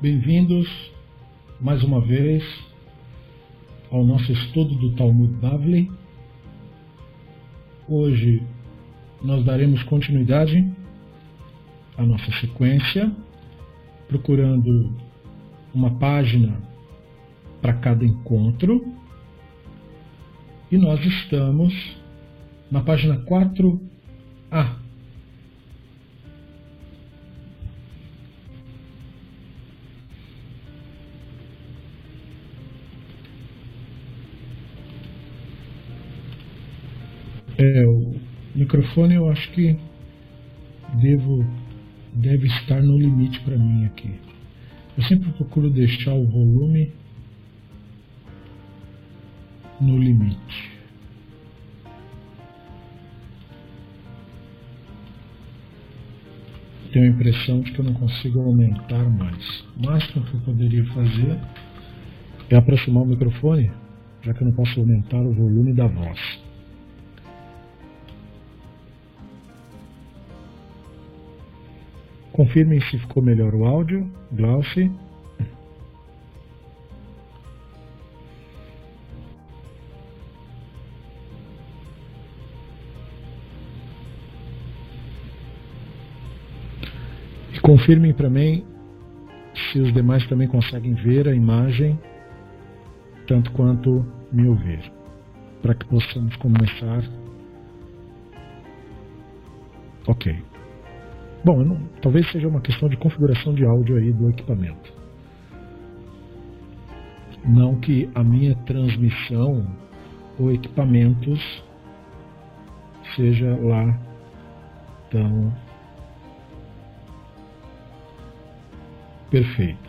Bem-vindos mais uma vez ao nosso estudo do Talmud Bavli. Hoje nós daremos continuidade à nossa sequência, procurando uma página para cada encontro. E nós estamos na página 4A. Microfone eu acho que devo deve estar no limite para mim aqui. Eu sempre procuro deixar o volume no limite. Tenho a impressão de que eu não consigo aumentar mais. O máximo que eu poderia fazer é aproximar o microfone, já que eu não posso aumentar o volume da voz. Confirmem se ficou melhor o áudio, Glauci. E confirmem para mim se os demais também conseguem ver a imagem, tanto quanto me ouvir, para que possamos começar. Ok. Bom, não, talvez seja uma questão de configuração de áudio aí do equipamento. Não que a minha transmissão ou equipamentos seja lá tão perfeita,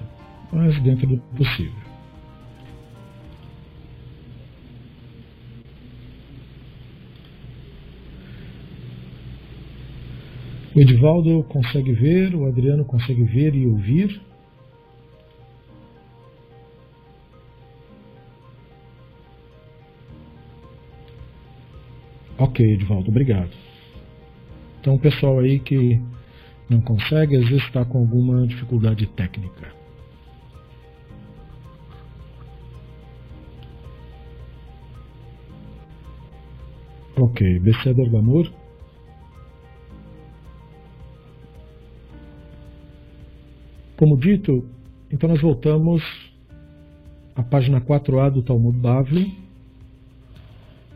mas dentro do possível. O Edivaldo consegue ver, o Adriano consegue ver e ouvir. Ok, Edivaldo, obrigado. Então, o pessoal aí que não consegue, às vezes está com alguma dificuldade técnica. Ok, Beceder Gamur. Como dito, então nós voltamos à página 4A do Talmud Bavli,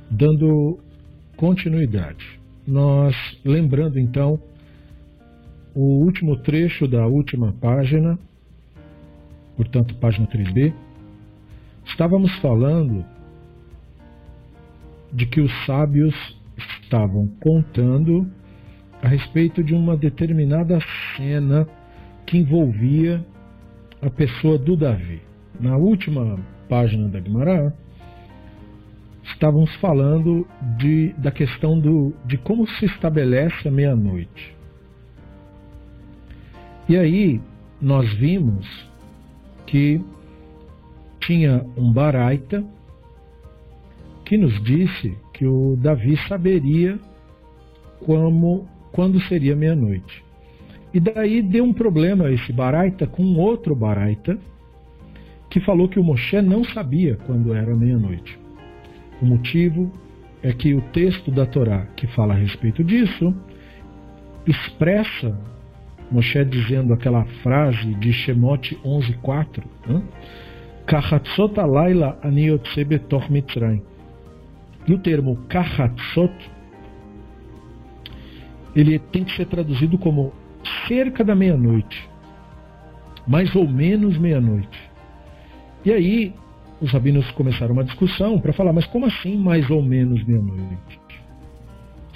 dando continuidade. Nós, lembrando então o último trecho da última página, portanto, página 3B, estávamos falando de que os sábios estavam contando a respeito de uma determinada cena que envolvia a pessoa do Davi. Na última página da Guimarães, estávamos falando de, da questão do, de como se estabelece a meia-noite. E aí nós vimos que tinha um Baraita que nos disse que o Davi saberia como, quando seria meia-noite. E daí deu um problema esse Baraita com outro Baraita que falou que o Moshe não sabia quando era meia-noite. O motivo é que o texto da Torá que fala a respeito disso expressa Moshe dizendo aquela frase de Shemot 11.4 Kahatzot alayla ani betor mitzrayim e o termo Kahatzot ele tem que ser traduzido como cerca da meia-noite. Mais ou menos meia-noite. E aí, os rabinos começaram uma discussão para falar, mas como assim mais ou menos meia-noite?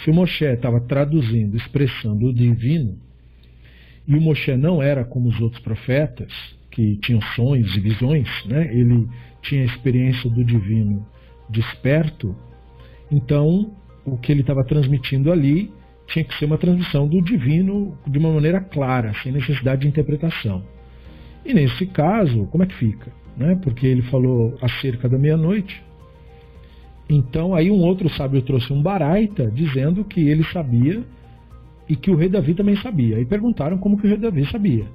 Se o Moshe estava traduzindo, expressando o divino, e o Moshe não era como os outros profetas, que tinham sonhos e visões, né? ele tinha a experiência do divino desperto, então o que ele estava transmitindo ali tinha que ser uma transmissão do divino de uma maneira clara, sem necessidade de interpretação. E nesse caso, como é que fica? Né? Porque ele falou acerca da meia-noite. Então, aí um outro sábio trouxe um baraita dizendo que ele sabia e que o rei Davi também sabia. E perguntaram como que o rei Davi sabia.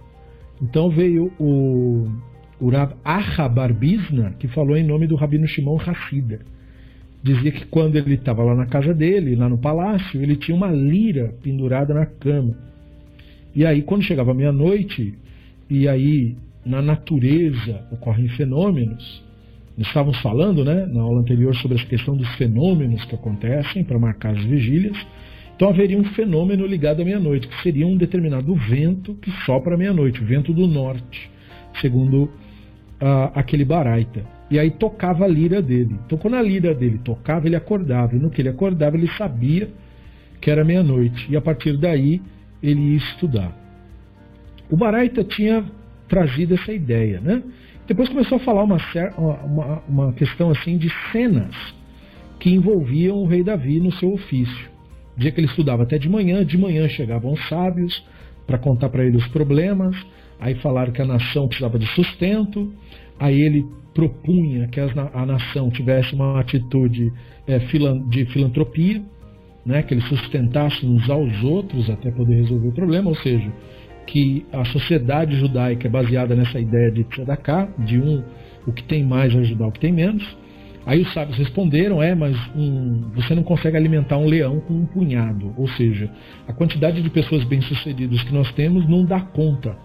Então veio o, o Rav Barbizna, que falou em nome do Rabino Shimon Hassida. Dizia que quando ele estava lá na casa dele, lá no palácio, ele tinha uma lira pendurada na cama. E aí, quando chegava meia-noite, e aí na natureza ocorrem fenômenos, estávamos falando né, na aula anterior sobre essa questão dos fenômenos que acontecem para marcar as vigílias. Então haveria um fenômeno ligado à meia-noite, que seria um determinado vento que sopra à meia-noite, o vento do norte, segundo uh, aquele Baraita. E aí tocava a lira dele. Então quando a lira dele tocava, ele acordava. E no que ele acordava, ele sabia que era meia-noite. E a partir daí, ele ia estudar. O Baraita tinha trazido essa ideia, né? Depois começou a falar uma, uma, uma questão assim de cenas que envolviam o rei Davi no seu ofício dia que ele estudava até de manhã, de manhã chegavam os sábios para contar para ele os problemas, aí falaram que a nação precisava de sustento, aí ele propunha que a nação tivesse uma atitude é, de filantropia, né, que eles sustentassem uns aos outros até poder resolver o problema, ou seja, que a sociedade judaica é baseada nessa ideia de tzedakah, de um o que tem mais ajudar o que tem menos, Aí os sábios responderam: é, mas um, você não consegue alimentar um leão com um punhado. Ou seja, a quantidade de pessoas bem-sucedidas que nós temos não dá conta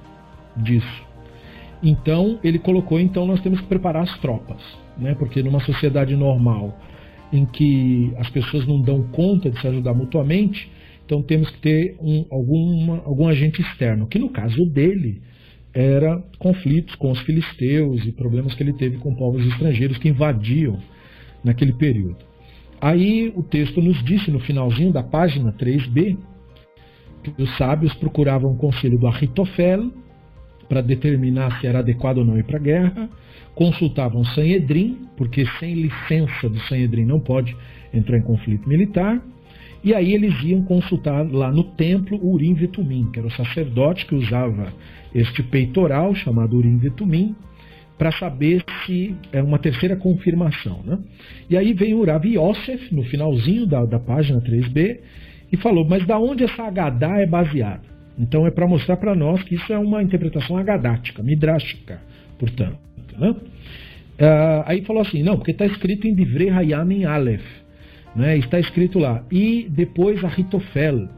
disso. Então ele colocou: então nós temos que preparar as tropas, né? Porque numa sociedade normal em que as pessoas não dão conta de se ajudar mutuamente, então temos que ter um, alguma, algum agente externo, que no caso dele era conflitos com os filisteus e problemas que ele teve com povos estrangeiros que invadiam naquele período. Aí o texto nos disse no finalzinho da página 3b que os sábios procuravam o conselho do Ahitofel para determinar se era adequado ou não ir para a guerra, consultavam o Sanhedrin, porque sem licença do Sanhedrin não pode entrar em conflito militar, e aí eles iam consultar lá no templo o Urim Vetumim, que era o sacerdote que usava este peitoral chamado Urim Vetumim, para saber se é uma terceira confirmação. Né? E aí vem o Rav Yosef, no finalzinho da, da página 3b, e falou, mas da onde essa Agadá é baseada? Então é para mostrar para nós que isso é uma interpretação agadática, midrástica, portanto. Né? Uh, aí falou assim, não, porque está escrito em Divrei Hayam em Aleph, né? está escrito lá, e depois Ahitofel,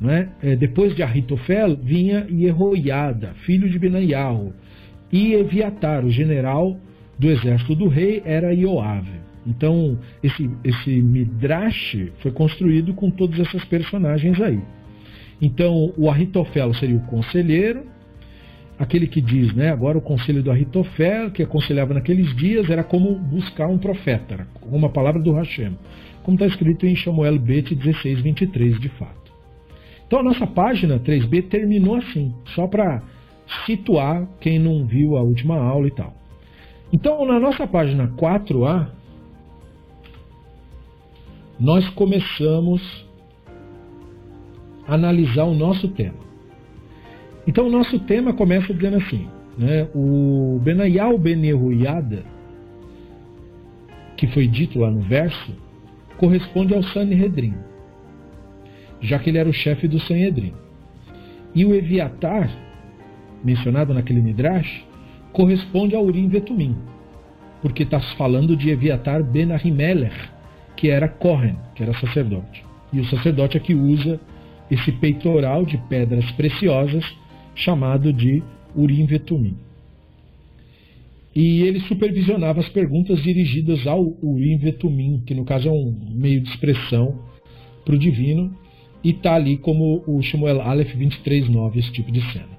né? É, depois de Ahitofel vinha Yehoiada, filho de Benaiah, e Eviatar, o general do exército do rei, era Ioave. Então, esse, esse Midrash foi construído com todas essas personagens aí. Então, o Ahitofel seria o conselheiro, aquele que diz, né, agora o conselho do Ahitofel, que aconselhava naqueles dias, era como buscar um profeta, era uma palavra do Hashem, como está escrito em Samuel Bet 16, 23, de fato. Então a nossa página 3B terminou assim, só para situar quem não viu a última aula e tal. Então na nossa página 4A, nós começamos analisar o nosso tema. Então o nosso tema começa dizendo assim, né, o Benayal Beneruyada, que foi dito lá no verso, corresponde ao Sanhedrin já que ele era o chefe do Sanhedrin. E o Eviatar, mencionado naquele Midrash, corresponde ao Urim Vetumim, porque está falando de Eviatar Ben Ahimelech, que era Kohen, que era sacerdote. E o sacerdote é que usa esse peitoral de pedras preciosas chamado de Urim Vetumim. E ele supervisionava as perguntas dirigidas ao Urim Vetumim, que no caso é um meio de expressão para o divino, e está ali como o Shmuel Aleph 23.9, esse tipo de cena.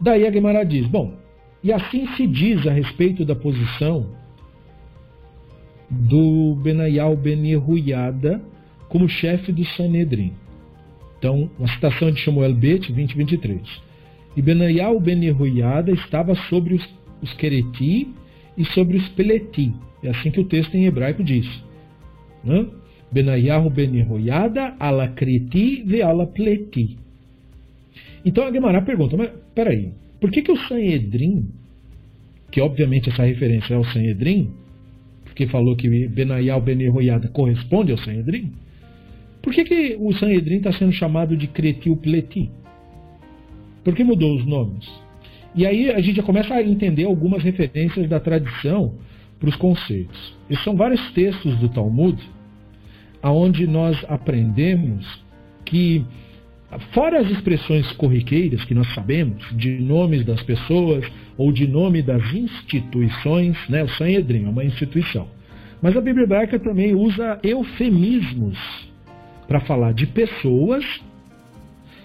Daí a Gemara diz, bom, e assim se diz a respeito da posição do Benayal Ben Yehuyada como chefe do Sanedrin. Então, uma citação de Shmuel Bet, 2023. E Benayal Ben Yehuyada estava sobre os, os Quereti e sobre os Peleti. É assim que o texto em hebraico diz. Né? Benayahu ben Yehoiada, alakriti ve alapleti. Então a Gemara pergunta, mas peraí, por que, que o Sanhedrin, que obviamente essa referência é ao Sanhedrin, porque falou que Benayal ben Yehoiada corresponde ao Sanhedrin, Por que, que o Sanhedrin está sendo chamado de Cretil Pleti? Por que mudou os nomes? E aí a gente já começa a entender algumas referências da tradição para os conceitos. Esses são vários textos do Talmud, aonde nós aprendemos que, fora as expressões corriqueiras que nós sabemos, de nomes das pessoas ou de nome das instituições, né, o Sanhedrin é uma instituição. Mas a Bíblia hebraica também usa eufemismos para falar de pessoas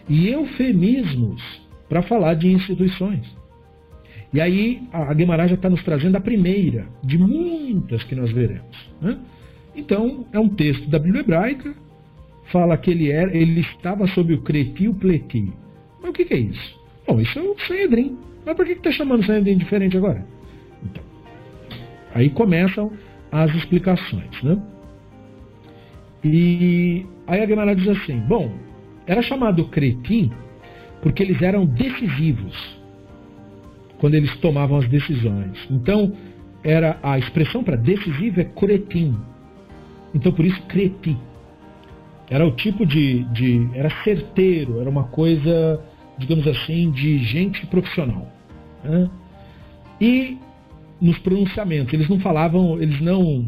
e eufemismos para falar de instituições. E aí a Guimarães já está nos trazendo a primeira de muitas que nós veremos. Né? Então, é um texto da Bíblia hebraica, fala que ele era, ele estava sob o creti e o pleti. Mas o que, que, é isso? Bom, isso é o Sanhedrin. Mas por que está chamando o Sanhedrin diferente agora? Então, aí começam as explicações. Né? E aí a Guimarães diz assim: bom, era chamado cretim porque eles eram decisivos quando eles tomavam as decisões. Então, era a expressão para decisivo é cretim. Então, por isso, creti. Era o tipo de, de. Era certeiro, era uma coisa, digamos assim, de gente profissional. Né? E nos pronunciamentos, eles não falavam, eles não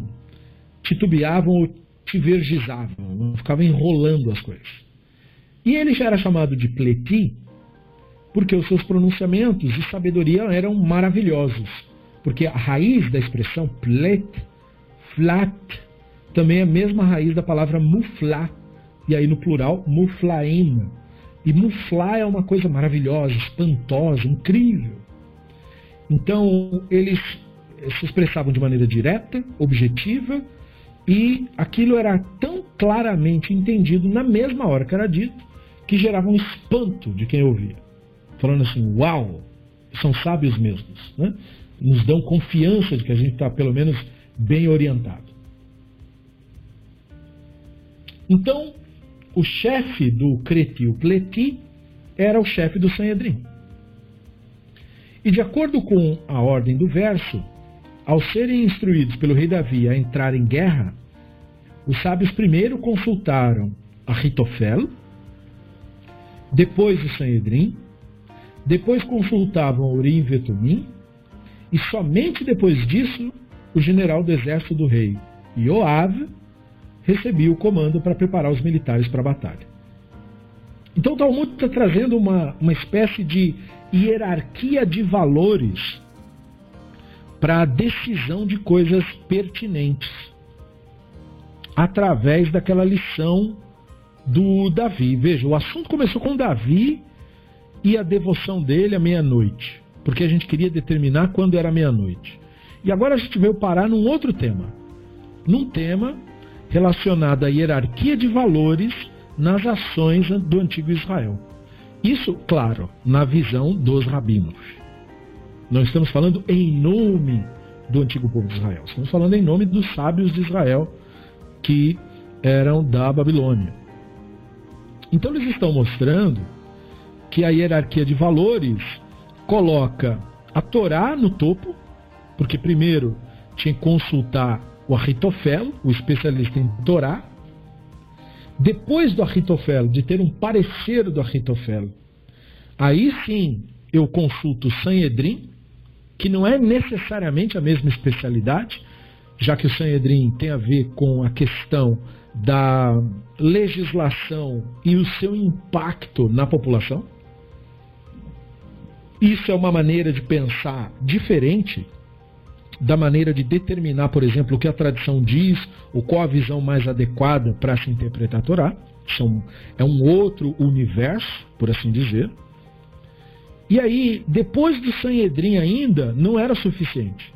titubeavam ou tivergizavam, não ficavam enrolando as coisas. E ele já era chamado de pleti porque os seus pronunciamentos e sabedoria eram maravilhosos. Porque a raiz da expressão plet, flat, também é a mesma raiz da palavra muflá, e aí no plural, muflaim. E muflá é uma coisa maravilhosa, espantosa, incrível. Então, eles se expressavam de maneira direta, objetiva, e aquilo era tão claramente entendido na mesma hora que era dito, que gerava um espanto de quem ouvia. Falando assim, uau, são sábios mesmos. Né? Nos dão confiança de que a gente está, pelo menos, bem orientado. Então, o chefe do Creti, o Pleti, era o chefe do Sanhedrin. E de acordo com a ordem do verso, ao serem instruídos pelo rei Davi a entrar em guerra, os sábios primeiro consultaram a Ritofel, depois o Sanhedrin, depois consultavam Urim e Vetumim, e somente depois disso o general do exército do rei, Joab, recebia o comando para preparar os militares para a batalha. Então o Talmud está trazendo uma, uma espécie de hierarquia de valores para a decisão de coisas pertinentes, através daquela lição do Davi. Veja, o assunto começou com Davi e a devoção dele à meia-noite, porque a gente queria determinar quando era meia-noite. E agora a gente veio parar num outro tema, num tema relacionado à hierarquia de valores nas ações do antigo Israel. Isso, claro, na visão dos rabinos. Não estamos falando em nome do antigo povo de Israel, estamos falando em nome dos sábios de Israel que eram da Babilônia. Então eles estão mostrando que a hierarquia de valores coloca a Torá no topo, porque primeiro tinha que consultar o Arritofelo, o especialista em Torá. Depois do Arritofelo, de ter um parecer do Arritofelo, aí sim eu consulto o Sanhedrin, que não é necessariamente a mesma especialidade, já que o Sanhedrin tem a ver com a questão da legislação e o seu impacto na população. Isso é uma maneira de pensar diferente da maneira de determinar, por exemplo, o que a tradição diz, ou qual a visão mais adequada para se interpretar a Torá. São, é um outro universo, por assim dizer. E aí, depois do Sanhedrin ainda, não era suficiente.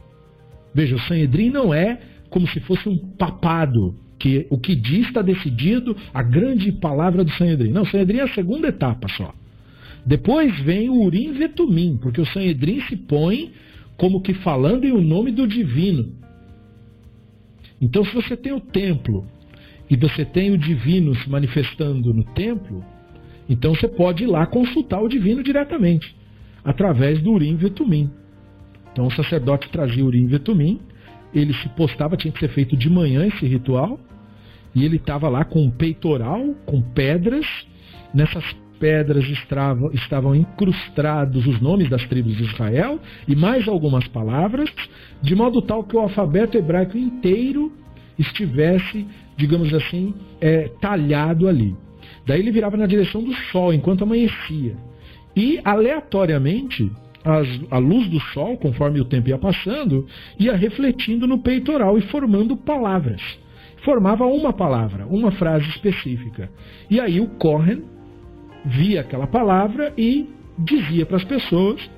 Veja, o Sanhedrin não é como se fosse um papado, que o que diz está decidido, a grande palavra do Sanhedrin. Não, o Sanhedrin é a segunda etapa só. Depois vem o Urim Vetumim, porque o Sanhedrin se põe como que falando em o nome do divino. Então, se você tem o templo e você tem o divino se manifestando no templo, então você pode ir lá consultar o divino diretamente, através do Urim Vetumim. Então, o sacerdote trazia Urim Vetumim, ele se postava, tinha que ser feito de manhã esse ritual, e ele estava lá com um peitoral, com pedras. Nessas pedras estavam, estavam incrustados os nomes das tribos de Israel e mais algumas palavras, de modo tal que o alfabeto hebraico inteiro estivesse, digamos assim, é, talhado ali. Daí ele virava na direção do sol enquanto amanhecia. E aleatoriamente, as, a luz do sol, conforme o tempo ia passando, ia refletindo no peitoral e formando palavras. Formava uma palavra, uma frase específica. E aí o Cohen via aquela palavra e dizia para as pessoas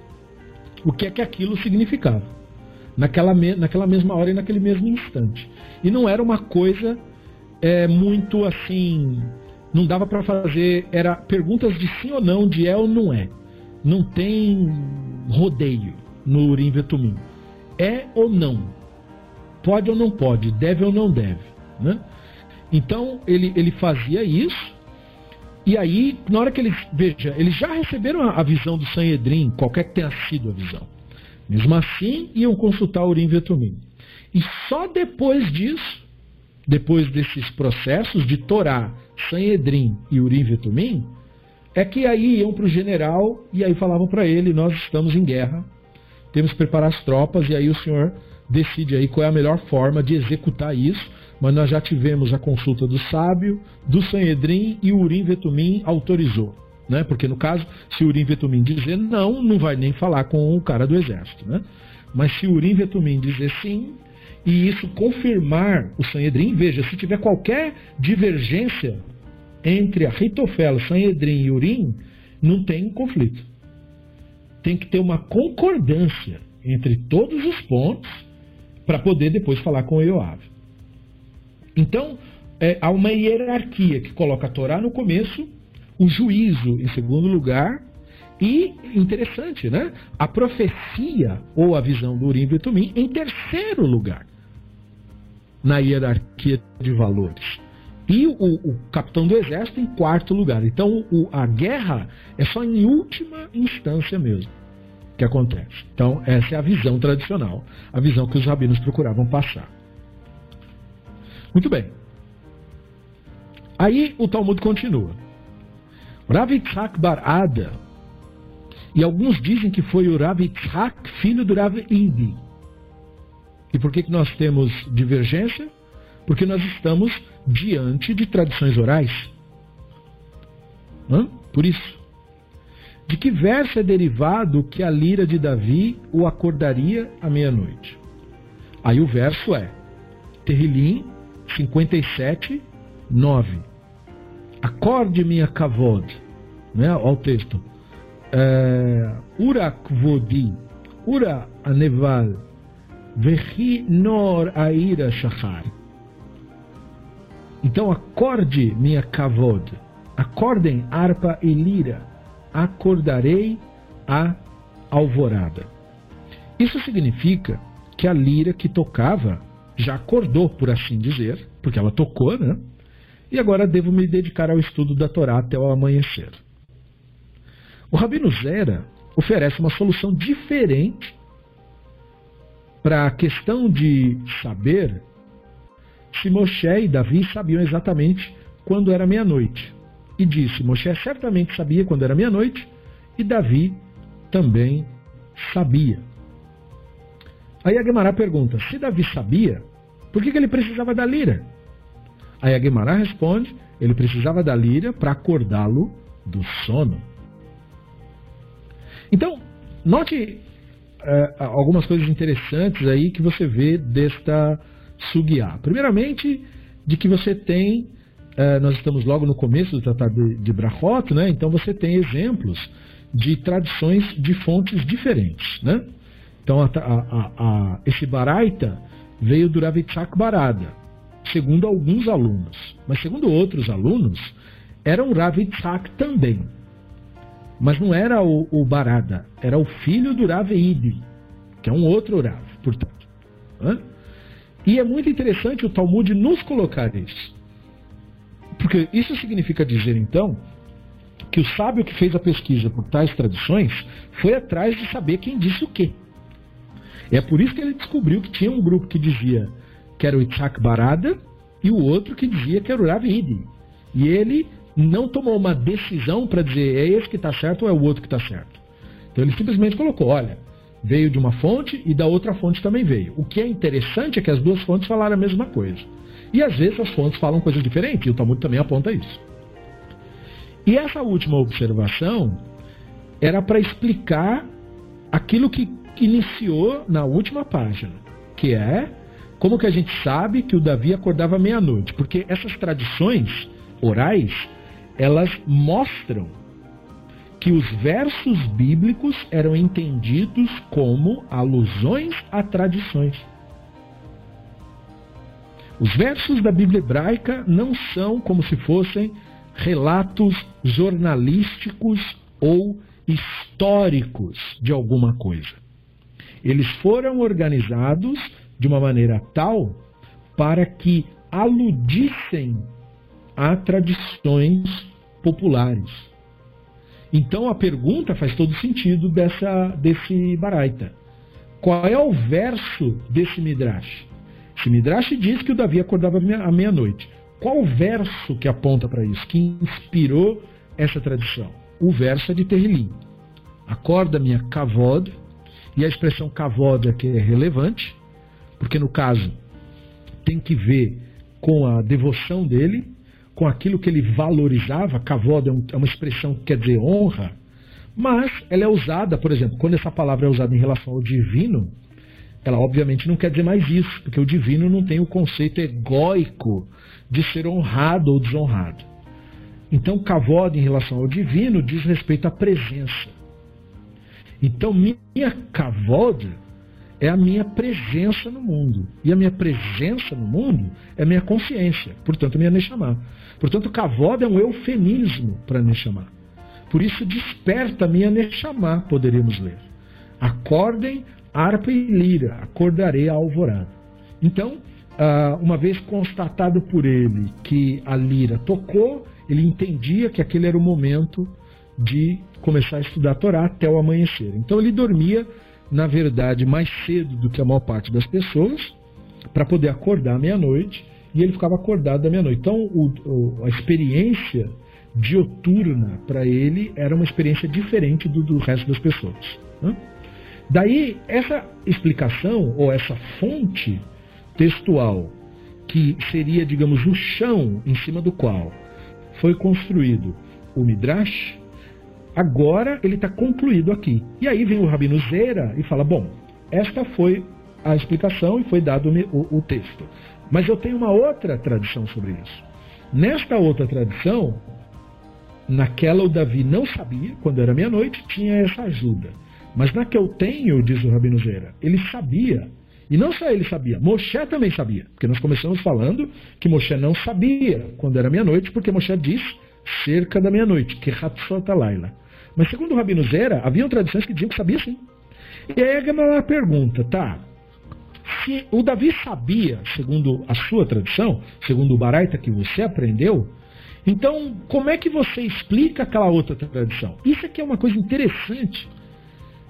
o que é que aquilo significava. Naquela, me, naquela mesma hora e naquele mesmo instante. E não era uma coisa é, muito assim. Não dava para fazer. Era perguntas de sim ou não, de é ou não é. Não tem rodeio no Urim Vetumim. É ou não? Pode ou não pode? Deve ou não deve? Né? Então ele, ele fazia isso. E aí, na hora que eles. Veja, eles já receberam a, a visão do Sanhedrin, qualquer que tenha sido a visão. Mesmo assim, iam consultar o Urim Vetumim. E só depois disso, depois desses processos de Torá, Sanhedrin e Urim Vetumim, é que aí iam para o general e aí falavam para ele: nós estamos em guerra, temos que preparar as tropas e aí o senhor decide aí qual é a melhor forma de executar isso. Mas nós já tivemos a consulta do sábio, do Sanhedrin e Urim Vetumim autorizou. Né? Porque no caso, se Urim Vetumim dizer não, não vai nem falar com o cara do exército. Né? Mas se Urim Vetumim dizer sim, e isso confirmar o Sanhedrin, veja, se tiver qualquer divergência entre a Ritofel, Sanhedrin e Urim, não tem conflito. Tem que ter uma concordância entre todos os pontos para poder depois falar com o Yoav. Então, é, há uma hierarquia que coloca a Torá no começo, o juízo em segundo lugar, e, interessante, né? A profecia ou a visão do Urim e Tumim em terceiro lugar na hierarquia de valores e o, o, capitão do exército em quarto lugar. Então o, a guerra é só em última instância mesmo que acontece. Então essa é a visão tradicional, a visão que os rabinos procuravam passar. Muito bem. Aí o Talmud continua. Rav Bar Ada, e alguns dizem que foi o Rav Yitzhak, filho do Rav Idi. E por que, que nós temos divergência? Porque nós estamos diante de tradições orais. Hã? Por isso. De que verso é derivado que a lira de Davi o acordaria à meia-noite? Aí o verso é Terrilim 57, 9. Acorde minha kavod. Né? O texto. É, ura kvodi, ura aneval, vechi nor aira shachar. Então acorde minha kavod, acordem harpa e lira, acordarei a alvorada. Isso significa que a lira que tocava já acordou, por assim dizer, porque ela tocou, né? E agora devo me dedicar ao estudo da Torá até o amanhecer. O Rabino Zera oferece uma solução diferente para a questão de saber se Moshe e Davi sabiam exatamente quando era meia-noite. E disse: Moshe certamente sabia quando era meia-noite, e Davi também sabia. Aí a Guemará pergunta: se Davi sabia, por que, que ele precisava da lira? Aí a Guemará responde: ele precisava da lira para acordá-lo do sono. Então, note é, algumas coisas interessantes aí que você vê desta sugiá. Primeiramente, de que você tem, uh, nós estamos logo no começo do Tratado de, de Brachot, né? então você tem exemplos de tradições de fontes diferentes. Né? Então, a, a, a, esse Baraita veio do Ravitzak Barada, segundo alguns alunos. Mas, segundo outros alunos, era um Ravitzak também. Mas não era o, o, Barada, era o filho do Rav que é um outro Rav, portanto. Hã? E é muito interessante o Talmud nos colocar isso. Porque isso significa dizer, então, que o sábio que fez a pesquisa por tais tradições foi atrás de saber quem disse o quê. É por isso que ele descobriu que tinha um grupo que dizia que era o Itzhak Barada e o outro que dizia que era o Ravidi. E ele não tomou uma decisão para dizer é esse que está certo ou é o outro que está certo. Então ele simplesmente colocou, olha, veio de uma fonte e da outra fonte também veio. O que é interessante é que as duas fontes falaram a mesma coisa. E às vezes as fontes falam coisas diferentes, e o Talmud também aponta isso. E essa última observação era para explicar aquilo que iniciou na última página, que é como que a gente sabe que o Davi acordava meia-noite? Porque essas tradições orais, elas mostram que os versos bíblicos eram entendidos como alusões a tradições. Os versos da Bíblia hebraica não são como se fossem relatos jornalísticos ou históricos de alguma coisa. Eles foram organizados de uma maneira tal para que aludissem a tradições populares. Então a pergunta faz todo sentido dessa, desse Baraita. Qual é o verso desse Midrash? Esse Midrash diz que o Davi acordava à meia-noite. Qual o verso que aponta para isso, que inspirou essa tradição? O verso é de Terrilim. Acorda minha kavod, e a expressão kavod aqui é relevante, porque no caso tem que ver com a devoção dele, com aquilo que ele valorizava. Kavod é, é uma expressão que quer dizer honra, mas ela é usada, por exemplo, quando essa palavra é usada em relação ao divino, ela obviamente não quer dizer mais isso, porque o divino não tem o conceito egóico de ser honrado ou desonrado. Então, kavod em relação ao divino diz respeito à presença. Então, minha kavod é a minha presença no mundo. E a minha presença no mundo é a minha consciência, portanto, minha Neshama. Portanto, kavod é um eufemismo para Neshama. Por isso, desperta a minha Neshama, poderíamos ler. Acordem, harpa e lira, acordarei a alvorada. Então, ah, uma vez constatado por ele que a lira tocou, ele entendia que aquele era o momento de começar a estudar a Torá até o amanhecer. Então ele dormia, na verdade, mais cedo do que a maior parte das pessoas, para poder acordar meia-noite, e ele ficava acordado da meia-noite. Então o, o, a experiência dioturna para ele era uma experiência diferente do, do resto das pessoas. Né? Daí, essa explicação, ou essa fonte textual, que seria, digamos, o chão em cima do qual foi construído o Midrash, Agora ele está concluído aqui. E aí vem o Rabino Zera e fala: bom, esta foi a explicação e foi dado o, o texto. Mas eu tenho uma outra tradição sobre isso. Nesta outra tradição, naquela o Davi não sabia, quando era meia-noite, tinha essa ajuda. Mas na que eu tenho, diz o Rabino Zera, ele sabia. E não só ele sabia, Moshe também sabia. Porque nós começamos falando que Moshe não sabia quando era meia-noite, porque Moshe diz cerca da meia-noite, que Hatzot Laila. Mas segundo o Rabino Zera, haviam tradições que diziam que sabia sim. E aí a Gamaliel pergunta, tá, se o Davi sabia, segundo a sua tradição, segundo o Baraita que você aprendeu, então como é que você explica aquela outra tradição? Isso aqui é uma coisa interessante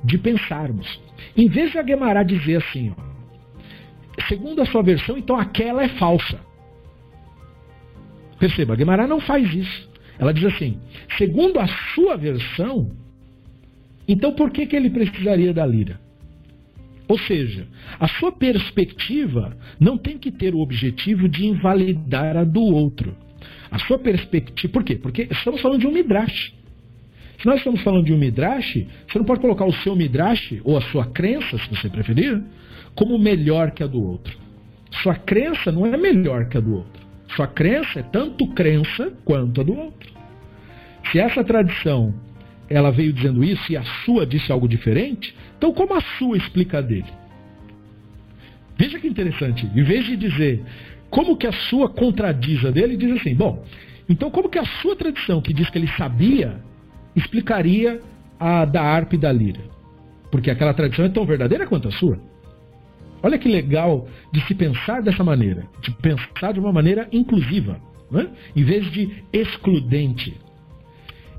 de pensarmos. Em vez de a Gemara dizer assim, ó, segundo a sua versão, então aquela é falsa. Perceba, a Gemara não faz isso. Ela diz assim: segundo a sua versão, então por que, que ele precisaria da lira? Ou seja, a sua perspectiva não tem que ter o objetivo de invalidar a do outro. A sua perspectiva. Por quê? Porque estamos falando de um midrash. Se nós estamos falando de um midrash, você não pode colocar o seu midrash, ou a sua crença, se você preferir, como melhor que a do outro. Sua crença não é melhor que a do outro. Sua crença é tanto crença quanto a do outro. Se essa tradição ela veio dizendo isso e a sua disse algo diferente, então como a sua explica a dele? Veja que interessante. Em vez de dizer como que a sua contradiz a dele, diz assim: bom, então como que a sua tradição que diz que ele sabia explicaria a da harpa e da lira? Porque aquela tradição é tão verdadeira quanto a sua. Olha que legal de se pensar dessa maneira, de pensar de uma maneira inclusiva, né? em vez de excludente.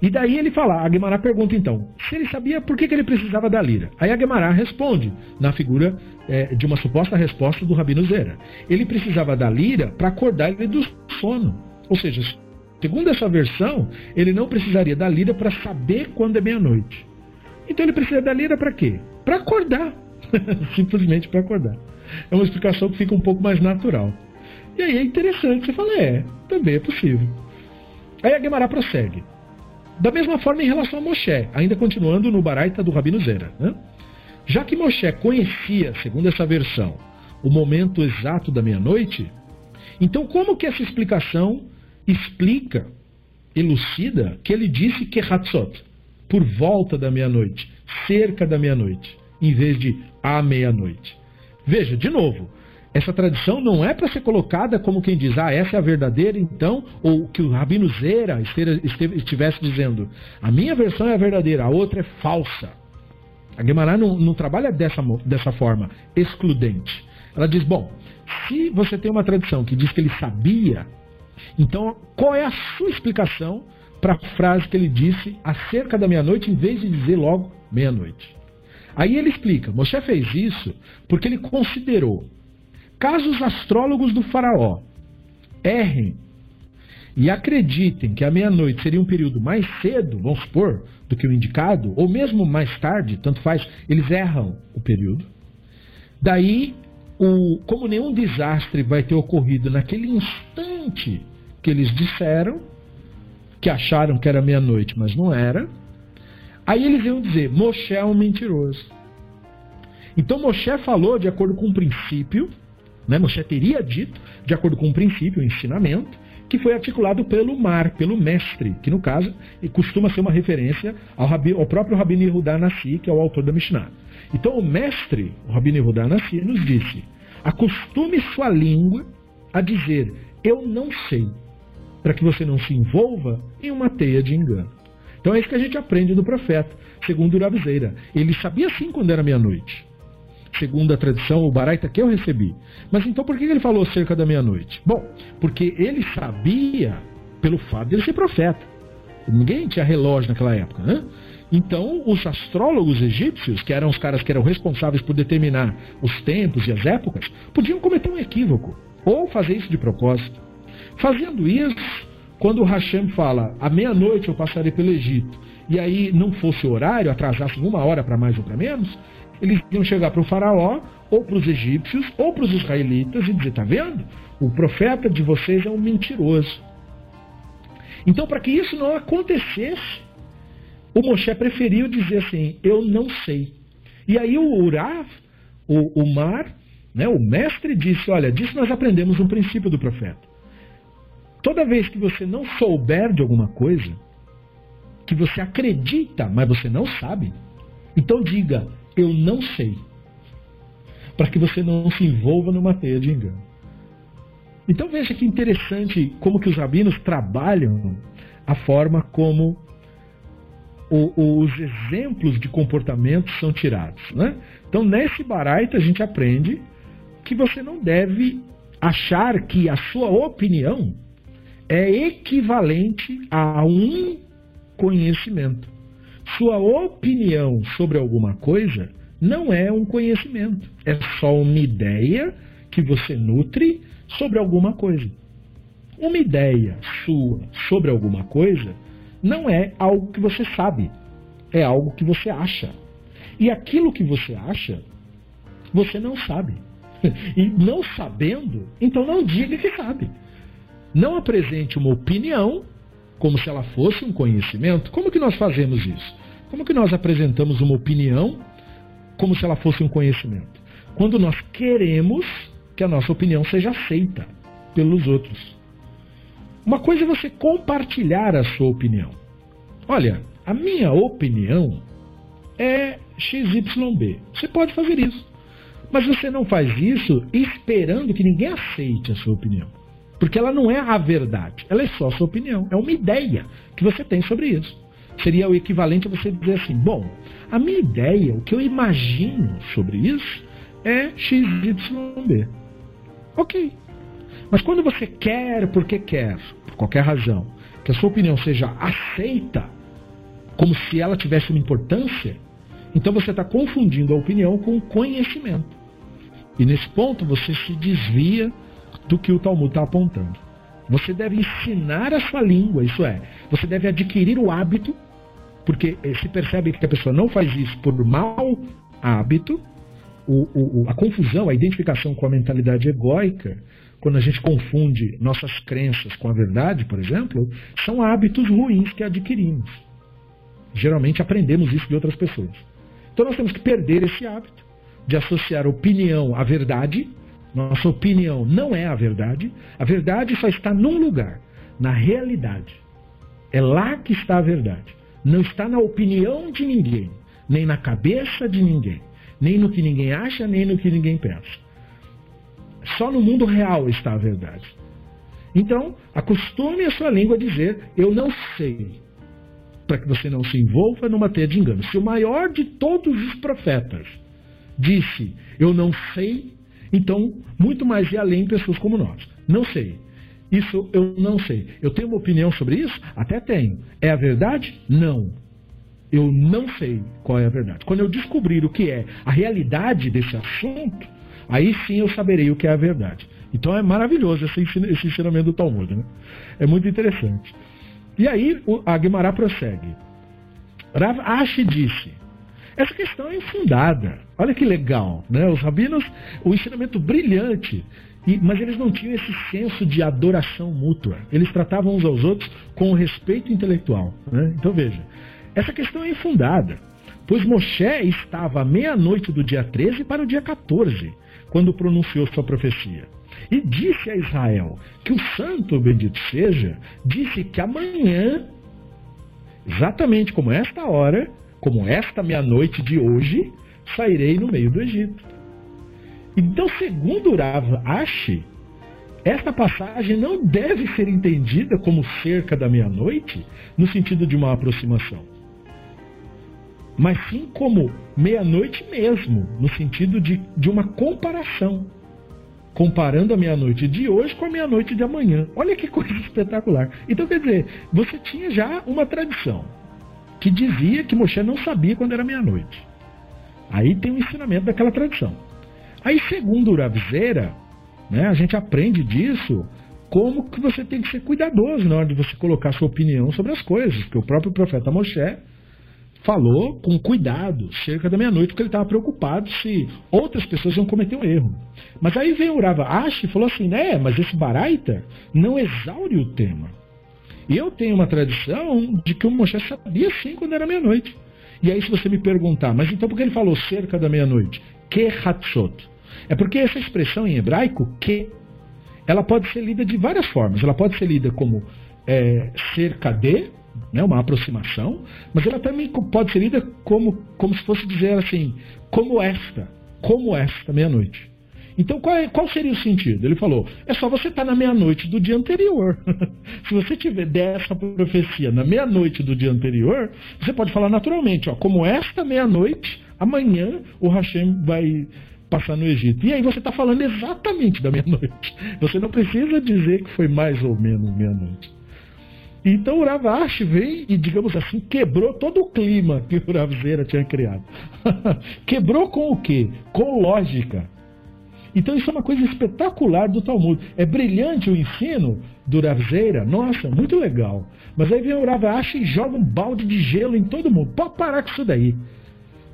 E daí ele fala, a Guemará pergunta então, se ele sabia por que, que ele precisava da lira. Aí a Guemará responde, na figura é, de uma suposta resposta do Rabino Zera. Ele precisava da lira para acordar ele do sono. Ou seja, segundo essa versão, ele não precisaria da lira para saber quando é meia-noite. Então ele precisa da lira para quê? Para acordar. Simplesmente para acordar. É uma explicação que fica um pouco mais natural. E aí é interessante, você fala, é, também é possível. Aí a Guemará prossegue. Da mesma forma em relação a Moshe, ainda continuando no Baraita do Rabino Zera. Né? Já que Moshe conhecia, segundo essa versão, o momento exato da meia-noite, então como que essa explicação explica, elucida, que ele disse que Hatzot, por volta da meia-noite, cerca da meia-noite, em vez de à meia-noite? Veja, de novo, essa tradição não é para ser colocada como quem diz, ah, essa é a verdadeira, então, ou que o Rabino Zera estivesse dizendo, a minha versão é a verdadeira, a outra é falsa. A Guimarães não, não trabalha dessa, dessa forma excludente. Ela diz, bom, se você tem uma tradição que diz que ele sabia, então qual é a sua explicação para a frase que ele disse acerca da meia-noite, em vez de dizer logo meia-noite? Aí ele explica, Moshe fez isso porque ele considerou Caso os astrólogos do Faraó errem e acreditem que a meia-noite seria um período mais cedo, vamos supor, do que o indicado, ou mesmo mais tarde, tanto faz, eles erram o período. Daí, o, como nenhum desastre vai ter ocorrido naquele instante que eles disseram, que acharam que era meia-noite, mas não era, aí eles iam dizer: Moshe é um mentiroso. Então Moshe falou de acordo com um princípio né? Moshe teria dito, de acordo com um princípio, um ensinamento, que foi articulado pelo mar, pelo mestre, que no caso costuma ser uma referência ao, Rabi, ao próprio Rabino Yehudá Nassi, que é o autor da Mishnah. Então o mestre, o Rabino Yehudá Nassi, nos disse, acostume sua língua a dizer, eu não sei, para que você não se envolva em uma teia de engano. Então é isso que a gente aprende do profeta, segundo Urabizeira. Ele sabia sim quando era meia-noite segundo a tradição, o Baraita que eu recebi. Mas então por que ele falou cerca da meia-noite? Bom, porque ele sabia pelo fato de ele ser profeta. Ninguém tinha relógio naquela época, né? Então, os astrólogos egípcios, que eram os caras que eram responsáveis por determinar os tempos e as épocas, podiam cometer um equívoco ou fazer isso de propósito. Fazendo isso, quando o Hashem fala, à meia-noite eu passarei pelo Egito, e aí não fosse o horário, atrasasse uma hora para mais ou para menos, eles iam chegar para o faraó, ou para os egípcios, ou para os israelitas e dizer: está vendo? O profeta de vocês é um mentiroso. Então, para que isso não acontecesse, o Moshe preferiu dizer assim: eu não sei. E aí o Urav, o, o mar, né, o mestre disse: olha, disso nós aprendemos um princípio do profeta. Toda vez que você não souber de alguma coisa, que você acredita, mas você não sabe, então diga: eu não sei. Para que você não se envolva numa teia de engano. Então veja que interessante como que os rabinos trabalham a forma como o, os exemplos de comportamento são tirados. Né? Então nesse baraita a gente aprende que você não deve achar que a sua opinião é equivalente a um conhecimento. Sua opinião sobre alguma coisa não é um conhecimento, é só uma ideia que você nutre sobre alguma coisa. Uma ideia sua sobre alguma coisa não é algo que você sabe, é algo que você acha. E aquilo que você acha, você não sabe. E não sabendo, então não diga que sabe. Não apresente uma opinião como se ela fosse um conhecimento. Como que nós fazemos isso? Como que nós apresentamos uma opinião como se ela fosse um conhecimento? Quando nós queremos que a nossa opinião seja aceita pelos outros. Uma coisa é você compartilhar a sua opinião. Olha, a minha opinião é XYB. Você pode fazer isso. Mas você não faz isso esperando que ninguém aceite a sua opinião. Porque ela não é a verdade, ela é só a sua opinião. É uma ideia que você tem sobre isso. Seria o equivalente a você dizer assim: bom, a minha ideia, o que eu imagino sobre isso é XYB. Ok. Mas quando você quer, porque quer, por qualquer razão, que a sua opinião seja aceita como se ela tivesse uma importância, então você está confundindo a opinião com o conhecimento. E nesse ponto você se desvia do que o Talmud está apontando. Você deve ensinar a sua língua, isso é, você deve adquirir o hábito, porque se percebe que a pessoa não faz isso por mau hábito, o, o, a confusão, a identificação com a mentalidade egóica, quando a gente confunde nossas crenças com a verdade, por exemplo, são hábitos ruins que adquirimos. Geralmente aprendemos isso de outras pessoas. Então nós temos que perder esse hábito de associar opinião à verdade. Nossa opinião não é a verdade. A verdade só está num lugar, na realidade. É lá que está a verdade. Não está na opinião de ninguém, nem na cabeça de ninguém, nem no que ninguém acha, nem no que ninguém pensa. Só no mundo real está a verdade. Então, acostume a sua língua a dizer: Eu não sei para que você não se envolva numa teia de engano. Se o maior de todos os profetas disse, eu não sei, então, muito mais além pessoas como nós. Não sei. Isso eu não sei. Eu tenho uma opinião sobre isso? Até tenho. É a verdade? Não. Eu não sei qual é a verdade. Quando eu descobrir o que é a realidade desse assunto, aí sim eu saberei o que é a verdade. Então é maravilhoso esse ensinamento do Talmud. Né? É muito interessante. E aí a Guimará prossegue. Rav Ashi disse: essa questão é infundada. Olha que legal, né? Os rabinos, o ensinamento brilhante, e, mas eles não tinham esse senso de adoração mútua. Eles tratavam uns aos outros com respeito intelectual. Né? Então veja, essa questão é infundada, pois Moshe estava à meia-noite do dia 13 para o dia 14, quando pronunciou sua profecia. E disse a Israel que o santo, bendito seja, disse que amanhã, exatamente como esta hora, como esta meia-noite de hoje, sairei no meio do Egito. Então, segundo Rav Ashi, esta passagem não deve ser entendida como cerca da meia-noite, no sentido de uma aproximação, mas sim como meia-noite mesmo, no sentido de, de uma comparação comparando a meia-noite de hoje com a meia-noite de amanhã. Olha que coisa espetacular. Então, quer dizer, você tinha já uma tradição que dizia que Moshe não sabia quando era meia-noite. Aí tem o ensinamento daquela tradição. Aí, segundo o né, a gente aprende disso como que você tem que ser cuidadoso na hora de você colocar sua opinião sobre as coisas, porque o próprio profeta Moshe falou com cuidado, cerca da meia-noite, porque ele estava preocupado se outras pessoas iam cometer um erro. Mas aí veio o Rava Ashi e falou assim, né, mas esse Baraita não exaure o tema. Eu tenho uma tradição de que o Moshe sabia sim quando era meia-noite. E aí se você me perguntar, mas então por que ele falou cerca da meia-noite? Que hatzot? É porque essa expressão em hebraico, que, ela pode ser lida de várias formas. Ela pode ser lida como é, cerca de, né, uma aproximação, mas ela também pode ser lida como, como se fosse dizer assim, como esta, como esta meia-noite. Então qual, é, qual, seria o sentido? Ele falou, é só você estar tá na meia-noite do dia anterior. se você tiver dessa profecia na meia-noite do dia anterior, você pode falar naturalmente, ó, como esta meia-noite, amanhã o Hashem vai passar no Egito. E aí você está falando exatamente da meia-noite. Você não precisa dizer que foi mais ou menos meia-noite. Então o Ravashi veio e, digamos assim, quebrou todo o clima que o Ravzeira tinha criado. quebrou com o quê? Com lógica. Então isso é uma coisa espetacular do Talmud. É brilhante o ensino do Ravzeira, nossa, muito legal. Mas aí vem o Ravashi e joga um balde de gelo em todo mundo. Pode parar com isso daí.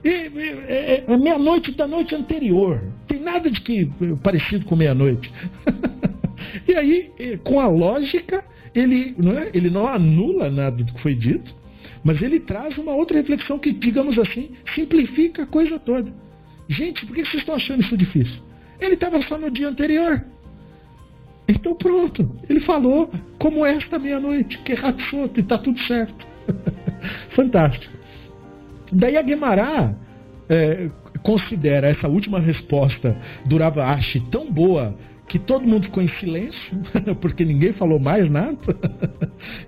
E, é, é meia-noite da noite anterior. Tem nada de que parecido com meia-noite. e aí, com a lógica, ele não, é, ele não anula nada do que foi dito, mas ele traz uma outra reflexão que, digamos assim, simplifica a coisa toda. Gente, por que vocês estão achando isso difícil? Ele estava só no dia anterior. Então pronto, ele falou como esta meia-noite, que Hatsut, e está tudo certo. Fantástico. Daí a Guemará é, considera essa última resposta do Ravashi tão boa que todo mundo ficou em silêncio, porque ninguém falou mais nada.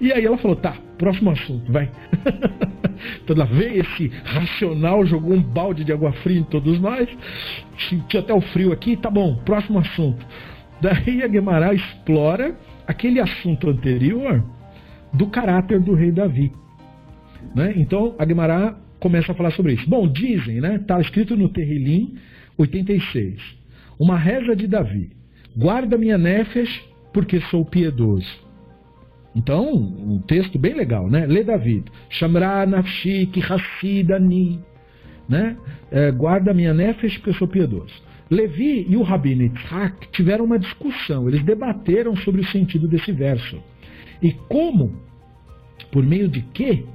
E aí ela falou: tá, próximo assunto, vai. Então ela veio esse racional, jogou um balde de água fria em todos nós, sentiu até o frio aqui, tá bom, próximo assunto. Daí a Guemará explora aquele assunto anterior do caráter do rei Davi. Né? Então a Gemara começa a falar sobre isso. Bom, dizem, né? Está escrito no Terrilim 86. Uma reza de Davi. Guarda minha nefesh porque sou piedoso. Então, um texto bem legal, né? Lê Davi. Shamra nafshi ki. Né? É, guarda minha nefesh porque sou piedoso. Levi e o Rabino Yitzhak tiveram uma discussão, eles debateram sobre o sentido desse verso. E como, por meio de que,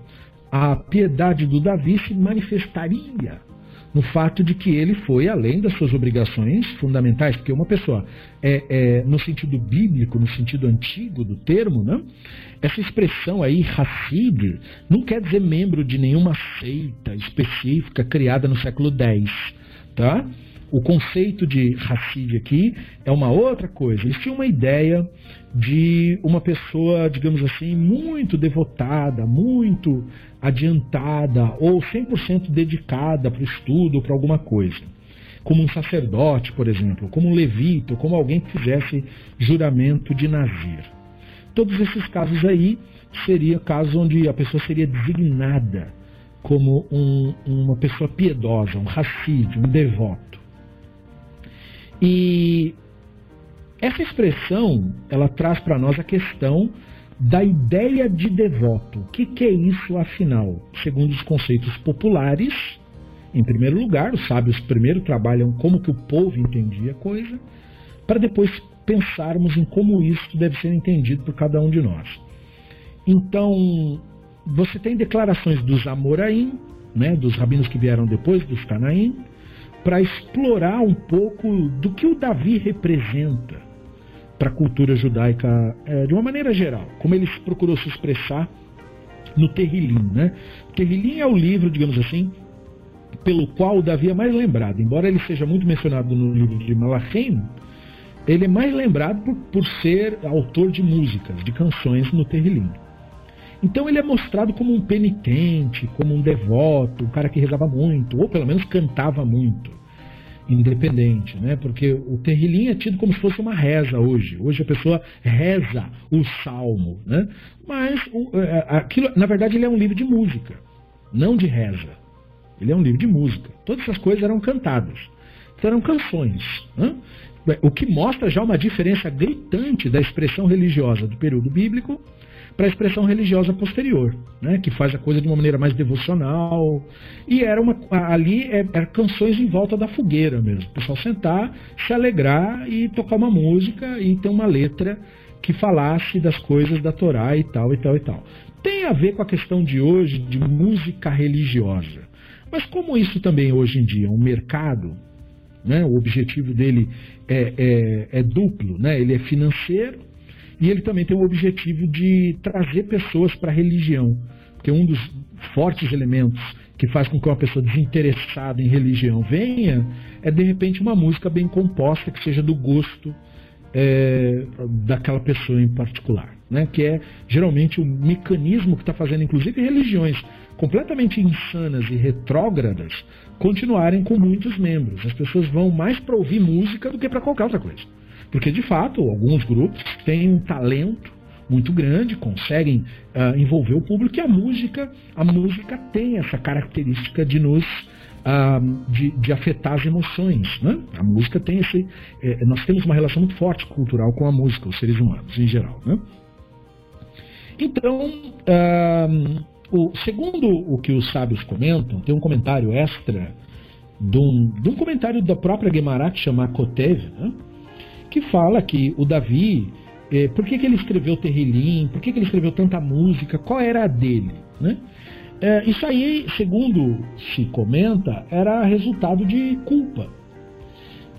a piedade do Davi se manifestaria no fato de que ele foi além das suas obrigações fundamentais, porque uma pessoa, é, é, no sentido bíblico, no sentido antigo do termo, né, essa expressão aí, Hassid, não quer dizer membro de nenhuma seita específica criada no século X. Tá? O conceito de Hassid aqui é uma outra coisa. Eles tinham uma ideia de uma pessoa, digamos assim, muito devotada, muito adiantada ou 100% dedicada para o estudo, para alguma coisa. Como um sacerdote, por exemplo, como um levita, como alguém que fizesse juramento de nazir. Todos esses casos aí seria casos onde a pessoa seria designada como um, uma pessoa piedosa, um Hassid, um devoto. E essa expressão, ela traz para nós a questão da ideia de devoto. O que, que é isso, afinal? Segundo os conceitos populares, em primeiro lugar, os sábios primeiro trabalham como que o povo entendia a coisa, para depois pensarmos em como isso deve ser entendido por cada um de nós. Então, você tem declarações dos Amoraim, né, dos rabinos que vieram depois, dos Canaim, para explorar um pouco do que o Davi representa para a cultura judaica é, de uma maneira geral, como ele procurou se expressar no Terrilim. Né? O Terrilim é o livro, digamos assim, pelo qual Davi é mais lembrado. Embora ele seja muito mencionado no livro de Malachim, ele é mais lembrado por, por ser autor de músicas, de canções no Terrilim. Então ele é mostrado como um penitente, como um devoto, um cara que rezava muito, ou pelo menos cantava muito independente, né? Porque o terrilim é tido como se fosse uma reza hoje. Hoje a pessoa reza o salmo, né? Mas é, é, aquilo, na verdade, ele é um livro de música, não de reza. Ele é um livro de música. Todas essas coisas eram cantadas, então, eram canções. Né? O que mostra já uma diferença gritante da expressão religiosa do período bíblico para a expressão religiosa posterior, né, que faz a coisa de uma maneira mais devocional. E era uma, ali é, era canções em volta da fogueira mesmo. O pessoal sentar, se alegrar e tocar uma música e ter uma letra que falasse das coisas da Torá e tal e tal e tal. Tem a ver com a questão de hoje de música religiosa. Mas como isso também hoje em dia é um mercado, né, o objetivo dele é, é, é duplo, né, ele é financeiro e ele também tem o objetivo de trazer pessoas para a religião, porque um dos fortes elementos que faz com que uma pessoa desinteressada em religião venha é de repente uma música bem composta que seja do gosto é, daquela pessoa em particular, né? que é geralmente o mecanismo que está fazendo, inclusive, religiões completamente insanas e retrógradas continuarem com muitos membros. As pessoas vão mais para ouvir música do que para qualquer outra coisa. Porque, de fato, alguns grupos têm um talento muito grande, conseguem uh, envolver o público e a música, a música tem essa característica de nos uh, de, de, afetar as emoções. Né? A música tem esse. Eh, nós temos uma relação muito forte cultural com a música, os seres humanos em geral. Né? Então, uh, o, segundo o que os sábios comentam, tem um comentário extra de um, de um comentário da própria Guimarães que chama Kotev, né? Que fala que o Davi, é, por que, que ele escreveu Terrilim, por que, que ele escreveu tanta música, qual era a dele. Né? É, isso aí, segundo se comenta, era resultado de culpa.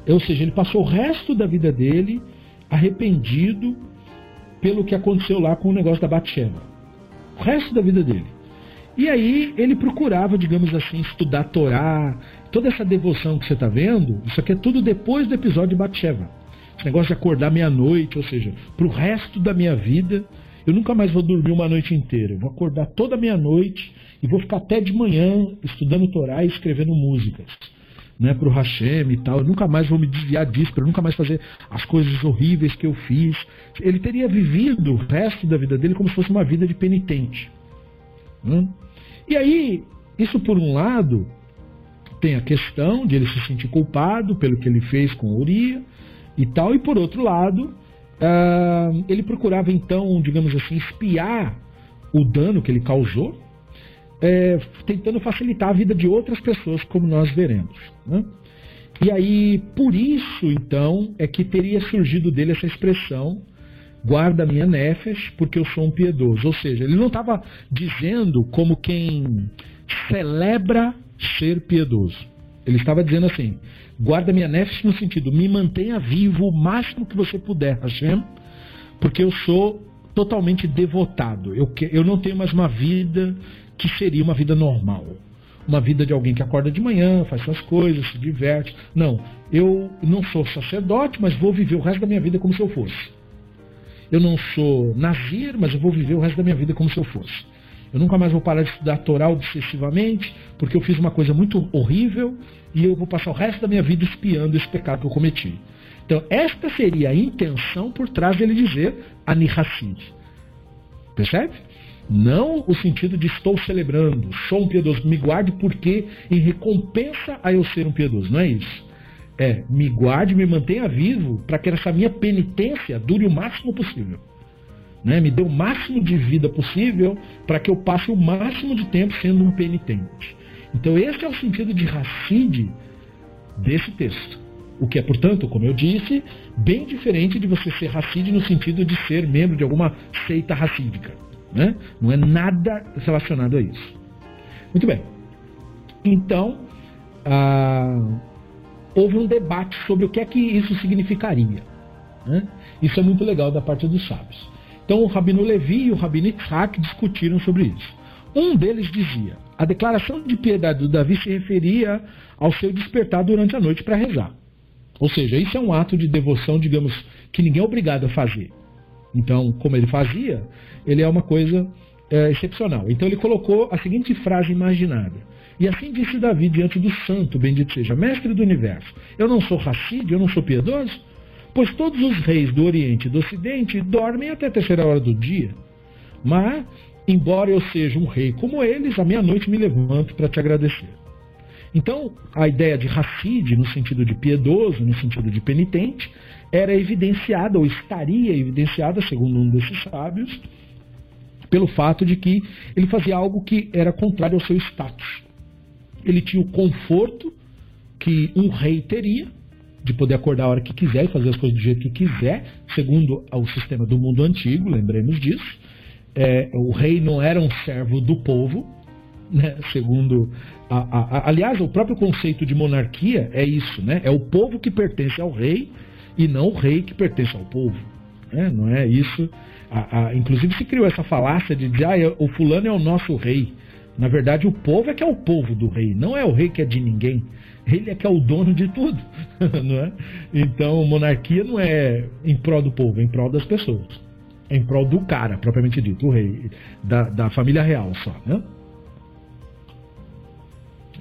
Ou seja, ele passou o resto da vida dele arrependido pelo que aconteceu lá com o negócio da Batsheva. O resto da vida dele. E aí ele procurava, digamos assim, estudar Torá, toda essa devoção que você está vendo, isso aqui é tudo depois do episódio de Batsheva. Esse negócio de acordar meia-noite, ou seja, para o resto da minha vida, eu nunca mais vou dormir uma noite inteira. Eu vou acordar toda meia-noite e vou ficar até de manhã estudando Torá e escrevendo músicas. Né, para o Hashem e tal, eu nunca mais vou me desviar disso, para nunca mais fazer as coisas horríveis que eu fiz. Ele teria vivido o resto da vida dele como se fosse uma vida de penitente. Né? E aí, isso por um lado, tem a questão de ele se sentir culpado pelo que ele fez com Uria e tal, e por outro lado, uh, ele procurava então, digamos assim, espiar o dano que ele causou, é, tentando facilitar a vida de outras pessoas, como nós veremos. Né? E aí, por isso, então, é que teria surgido dele essa expressão guarda minha nefes, porque eu sou um piedoso. Ou seja, ele não estava dizendo como quem celebra ser piedoso. Ele estava dizendo assim: guarda minha nefes no sentido, me mantenha vivo o máximo que você puder, Hashem, porque eu sou totalmente devotado. Eu, eu não tenho mais uma vida que seria uma vida normal. Uma vida de alguém que acorda de manhã, faz suas coisas, se diverte. Não, eu não sou sacerdote, mas vou viver o resto da minha vida como se eu fosse. Eu não sou nazir, mas eu vou viver o resto da minha vida como se eu fosse. Eu nunca mais vou parar de estudar Torá obsessivamente, porque eu fiz uma coisa muito horrível e eu vou passar o resto da minha vida espiando esse pecado que eu cometi. Então, esta seria a intenção por trás dele dizer Anihassid. Percebe? Não o sentido de estou celebrando, sou um piedoso, me guarde porque em recompensa a eu ser um piedoso. Não é isso. É, me guarde, me mantenha vivo para que essa minha penitência dure o máximo possível. Né? Me dê o máximo de vida possível para que eu passe o máximo de tempo sendo um penitente. Então esse é o sentido de Hassid desse texto. O que é, portanto, como eu disse, bem diferente de você ser Hassid no sentido de ser membro de alguma seita racídica. Né? Não é nada relacionado a isso. Muito bem. Então, ah, houve um debate sobre o que é que isso significaria. Né? Isso é muito legal da parte dos sábios. Então o Rabino Levi e o Rabino Isaac discutiram sobre isso. Um deles dizia: a declaração de piedade do Davi se referia ao seu despertar durante a noite para rezar. Ou seja, isso é um ato de devoção, digamos, que ninguém é obrigado a fazer. Então, como ele fazia, ele é uma coisa é, excepcional. Então ele colocou a seguinte frase imaginada: e assim disse Davi diante do santo, bendito seja, mestre do universo. Eu não sou racídio, eu não sou piedoso? Pois todos os reis do Oriente e do Ocidente dormem até a terceira hora do dia. Mas, embora eu seja um rei como eles, à meia-noite me levanto para te agradecer. Então, a ideia de racide, no sentido de piedoso, no sentido de penitente, era evidenciada, ou estaria evidenciada, segundo um desses sábios, pelo fato de que ele fazia algo que era contrário ao seu status ele tinha o conforto que um rei teria, de poder acordar a hora que quiser e fazer as coisas do jeito que quiser, segundo o sistema do mundo antigo, lembremos disso. É, o rei não era um servo do povo, né, segundo. A, a, a, aliás, o próprio conceito de monarquia é isso, né? É o povo que pertence ao rei e não o rei que pertence ao povo. Né? Não é isso. inclusive se criou essa falácia de dizer, ah, o fulano é o nosso rei. Na verdade, o povo é que é o povo do rei, não é o rei que é de ninguém. Ele é que é o dono de tudo, não é? Então, monarquia não é em prol do povo, é em prol das pessoas. É em prol do cara, propriamente dito, o rei, da, da família real só, né?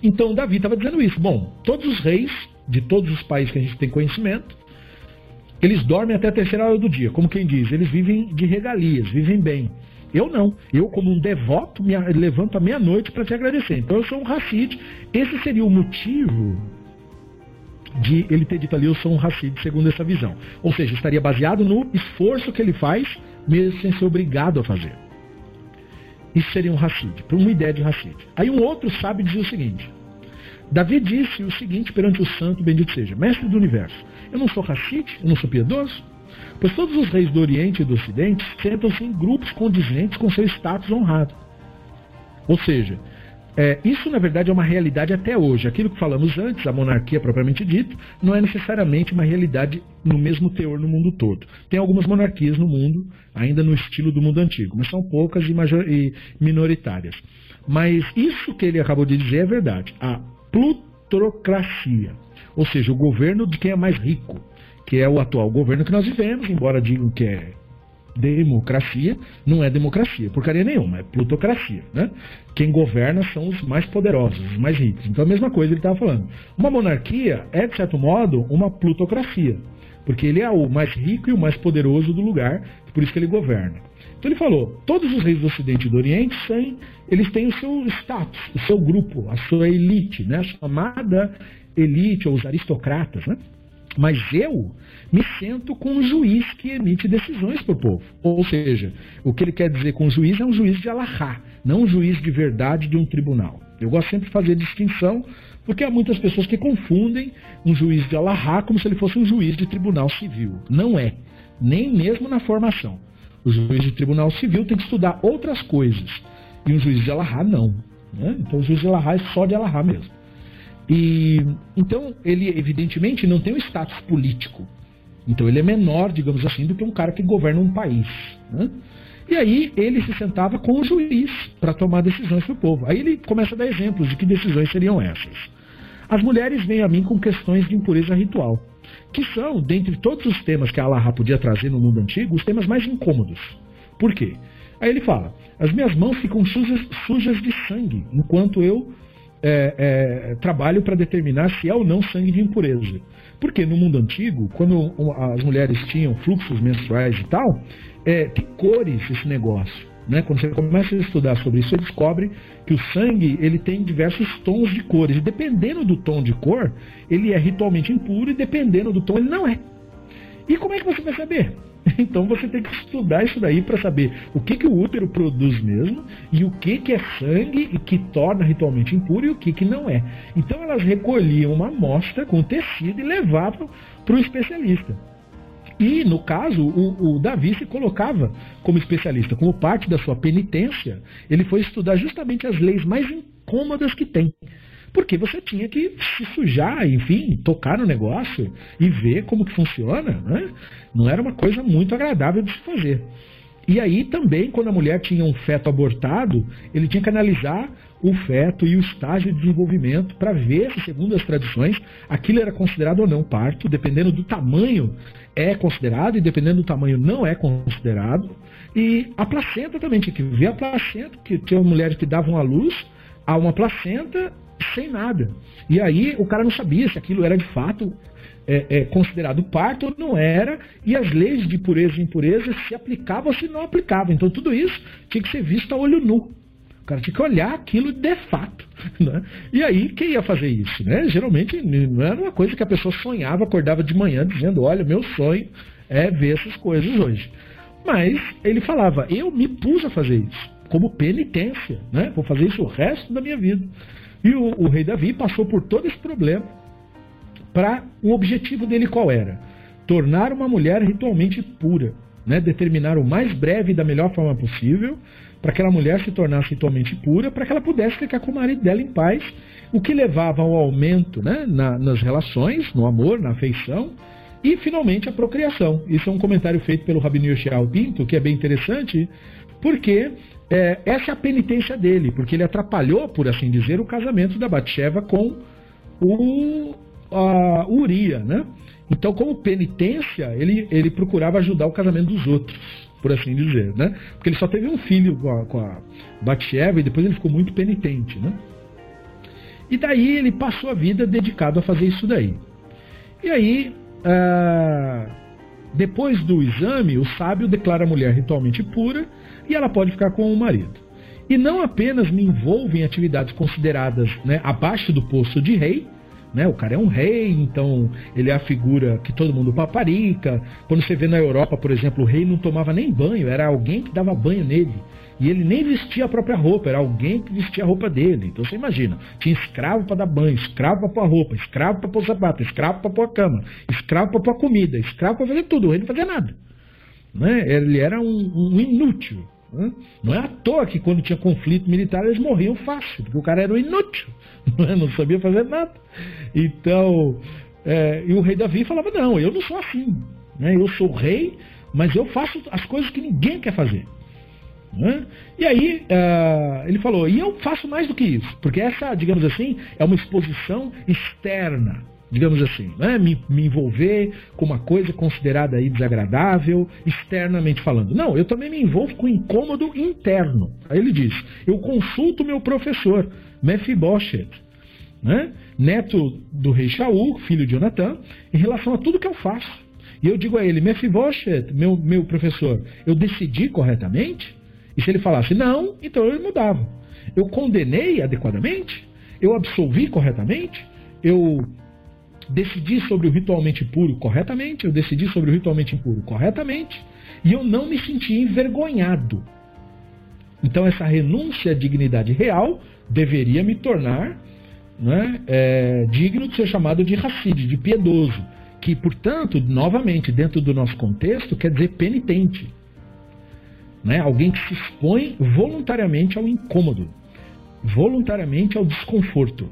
Então, Davi estava dizendo isso. Bom, todos os reis de todos os países que a gente tem conhecimento, eles dormem até a terceira hora do dia. Como quem diz, eles vivem de regalias, vivem bem. Eu não. Eu, como um devoto, me levanto à meia-noite para te agradecer. Então eu sou um Hassid. Esse seria o motivo de ele ter dito ali, eu sou um Hassid, segundo essa visão. Ou seja, estaria baseado no esforço que ele faz, mesmo sem ser obrigado a fazer. Isso seria um Hassid, uma ideia de Hassid. Aí um outro sábio dizia o seguinte: Davi disse o seguinte perante o santo, bendito seja, mestre do universo, eu não sou Hassid, eu não sou piedoso, Pois todos os reis do Oriente e do Ocidente sentam-se em grupos condizentes com seu status honrado. Ou seja, é, isso na verdade é uma realidade até hoje. Aquilo que falamos antes, a monarquia propriamente dita, não é necessariamente uma realidade no mesmo teor no mundo todo. Tem algumas monarquias no mundo, ainda no estilo do mundo antigo, mas são poucas e, major, e minoritárias. Mas isso que ele acabou de dizer é verdade. A plutocracia, ou seja, o governo de quem é mais rico que é o atual governo que nós vivemos, embora digam que é democracia, não é democracia, porcaria nenhuma, é plutocracia. Né? Quem governa são os mais poderosos, os mais ricos. Então a mesma coisa ele estava falando. Uma monarquia é, de certo modo, uma plutocracia. porque ele é o mais rico e o mais poderoso do lugar, por isso que ele governa. Então ele falou, todos os reis do Ocidente e do Oriente têm, eles têm o seu status, o seu grupo, a sua elite, né? a chamada elite ou os aristocratas, né? Mas eu me sento com um juiz que emite decisões para o povo. Ou seja, o que ele quer dizer com juiz é um juiz de Allahá, não um juiz de verdade de um tribunal. Eu gosto sempre de fazer distinção, porque há muitas pessoas que confundem um juiz de Allahá como se ele fosse um juiz de tribunal civil. Não é, nem mesmo na formação. O juiz de tribunal civil tem que estudar outras coisas, e um juiz de Allahá não. Né? Então o juiz de Allahá é só de Allahá mesmo. E então ele evidentemente não tem um status político. Então ele é menor, digamos assim, do que um cara que governa um país. Né? E aí ele se sentava com o juiz para tomar decisões para o povo. Aí ele começa a dar exemplos de que decisões seriam essas. As mulheres vêm a mim com questões de impureza ritual, que são, dentre todos os temas que a Allah podia trazer no mundo antigo, os temas mais incômodos. Por quê? Aí ele fala: as minhas mãos ficam sujas, sujas de sangue, enquanto eu é, é, trabalho para determinar se é ou não sangue de impureza. Porque no mundo antigo, quando as mulheres tinham fluxos menstruais e tal, é, tem cores esse negócio. Né? Quando você começa a estudar sobre isso, você descobre que o sangue ele tem diversos tons de cores. E dependendo do tom de cor, ele é ritualmente impuro e dependendo do tom, ele não é. E como é que você vai saber? Então você tem que estudar isso daí para saber o que, que o útero produz mesmo e o que, que é sangue e que torna ritualmente impuro e o que, que não é. Então elas recolhiam uma amostra com tecido e levavam para o especialista. E, no caso, o, o, Davi se colocava como especialista, como parte da sua penitência, ele foi estudar justamente as leis mais incômodas que tem. Porque você tinha que se sujar, enfim, tocar no negócio e ver como que funciona. Né? Não era uma coisa muito agradável de se fazer. E aí também, quando a mulher tinha um feto abortado, ele tinha que analisar o feto e o estágio de desenvolvimento para ver se, segundo as tradições, aquilo era considerado ou não parto, dependendo do tamanho é considerado e dependendo do tamanho não é considerado. E a placenta também tinha que ver a placenta, que tinha mulheres que davam à luz a uma placenta sem nada. E aí o cara não sabia se aquilo era de fato é, é, considerado parto ou não era, e as leis de pureza e impureza se aplicavam ou se não aplicavam. Então tudo isso tinha que ser visto a olho nu. O cara tinha que olhar aquilo de fato. Né? E aí, quem ia fazer isso? Né? Geralmente não era uma coisa que a pessoa sonhava, acordava de manhã dizendo: Olha, meu sonho é ver essas coisas hoje. Mas ele falava: Eu me pus a fazer isso, como penitência. Né? Vou fazer isso o resto da minha vida. E o, o rei Davi passou por todo esse problema para o objetivo dele qual era? Tornar uma mulher ritualmente pura, né? determinar o mais breve e da melhor forma possível para que aquela mulher se tornasse ritualmente pura, para que ela pudesse ficar com o marido dela em paz, o que levava ao aumento né? Na, nas relações, no amor, na afeição, e finalmente a procriação. Isso é um comentário feito pelo Rabino Yoshiao Pinto, que é bem interessante, porque é, essa é a penitência dele, porque ele atrapalhou, por assim dizer, o casamento da Batsheva com o a Uria, né? Então, como penitência, ele, ele procurava ajudar o casamento dos outros, por assim dizer, né? Porque ele só teve um filho com a, com a Batsheva e depois ele ficou muito penitente, né? E daí ele passou a vida dedicado a fazer isso daí. E aí, ah, depois do exame, o sábio declara a mulher ritualmente pura e ela pode ficar com o marido. E não apenas me envolvo em atividades consideradas né, abaixo do posto de rei, né? O cara é um rei, então ele é a figura que todo mundo paparica. Quando você vê na Europa, por exemplo, o rei não tomava nem banho, era alguém que dava banho nele. E ele nem vestia a própria roupa, era alguém que vestia a roupa dele. Então você imagina, tinha escravo para dar banho, escravo para pôr a roupa, escravo para pôr sapato, escravo para pôr a cama, escravo para pôr a comida, escravo para fazer tudo. O rei não fazia nada. Né? Ele era um, um inútil. Não é à toa que quando tinha conflito militar eles morriam fácil, porque o cara era um inútil, não, não sabia fazer nada. Então, é, e o rei Davi falava: Não, eu não sou assim. Né? Eu sou rei, mas eu faço as coisas que ninguém quer fazer. Né? E aí uh, ele falou: E eu faço mais do que isso, porque essa, digamos assim, é uma exposição externa digamos assim, né? me, me, envolver com uma coisa considerada aí desagradável, externamente falando. Não, eu também me envolvo com incômodo interno. Aí ele diz: eu consulto meu professor, Mephibosheth, né? neto do rei Shaul, filho de Jonatã, em relação a tudo que eu faço. e eu digo a ele, Mephibosheth, meu, meu professor, eu decidi corretamente? E se ele falasse não, então ele mudava. Eu condenei adequadamente? Eu absolvi corretamente? Eu decidi sobre o ritualmente puro corretamente? Eu decidi sobre o ritualmente impuro corretamente? E eu não me senti envergonhado. Então essa renúncia à dignidade real deveria me tornar né, é, digno de ser chamado de racide, de piedoso, que, portanto, novamente, dentro do nosso contexto, quer dizer penitente. Né? Alguém que se expõe voluntariamente ao incômodo, voluntariamente ao desconforto,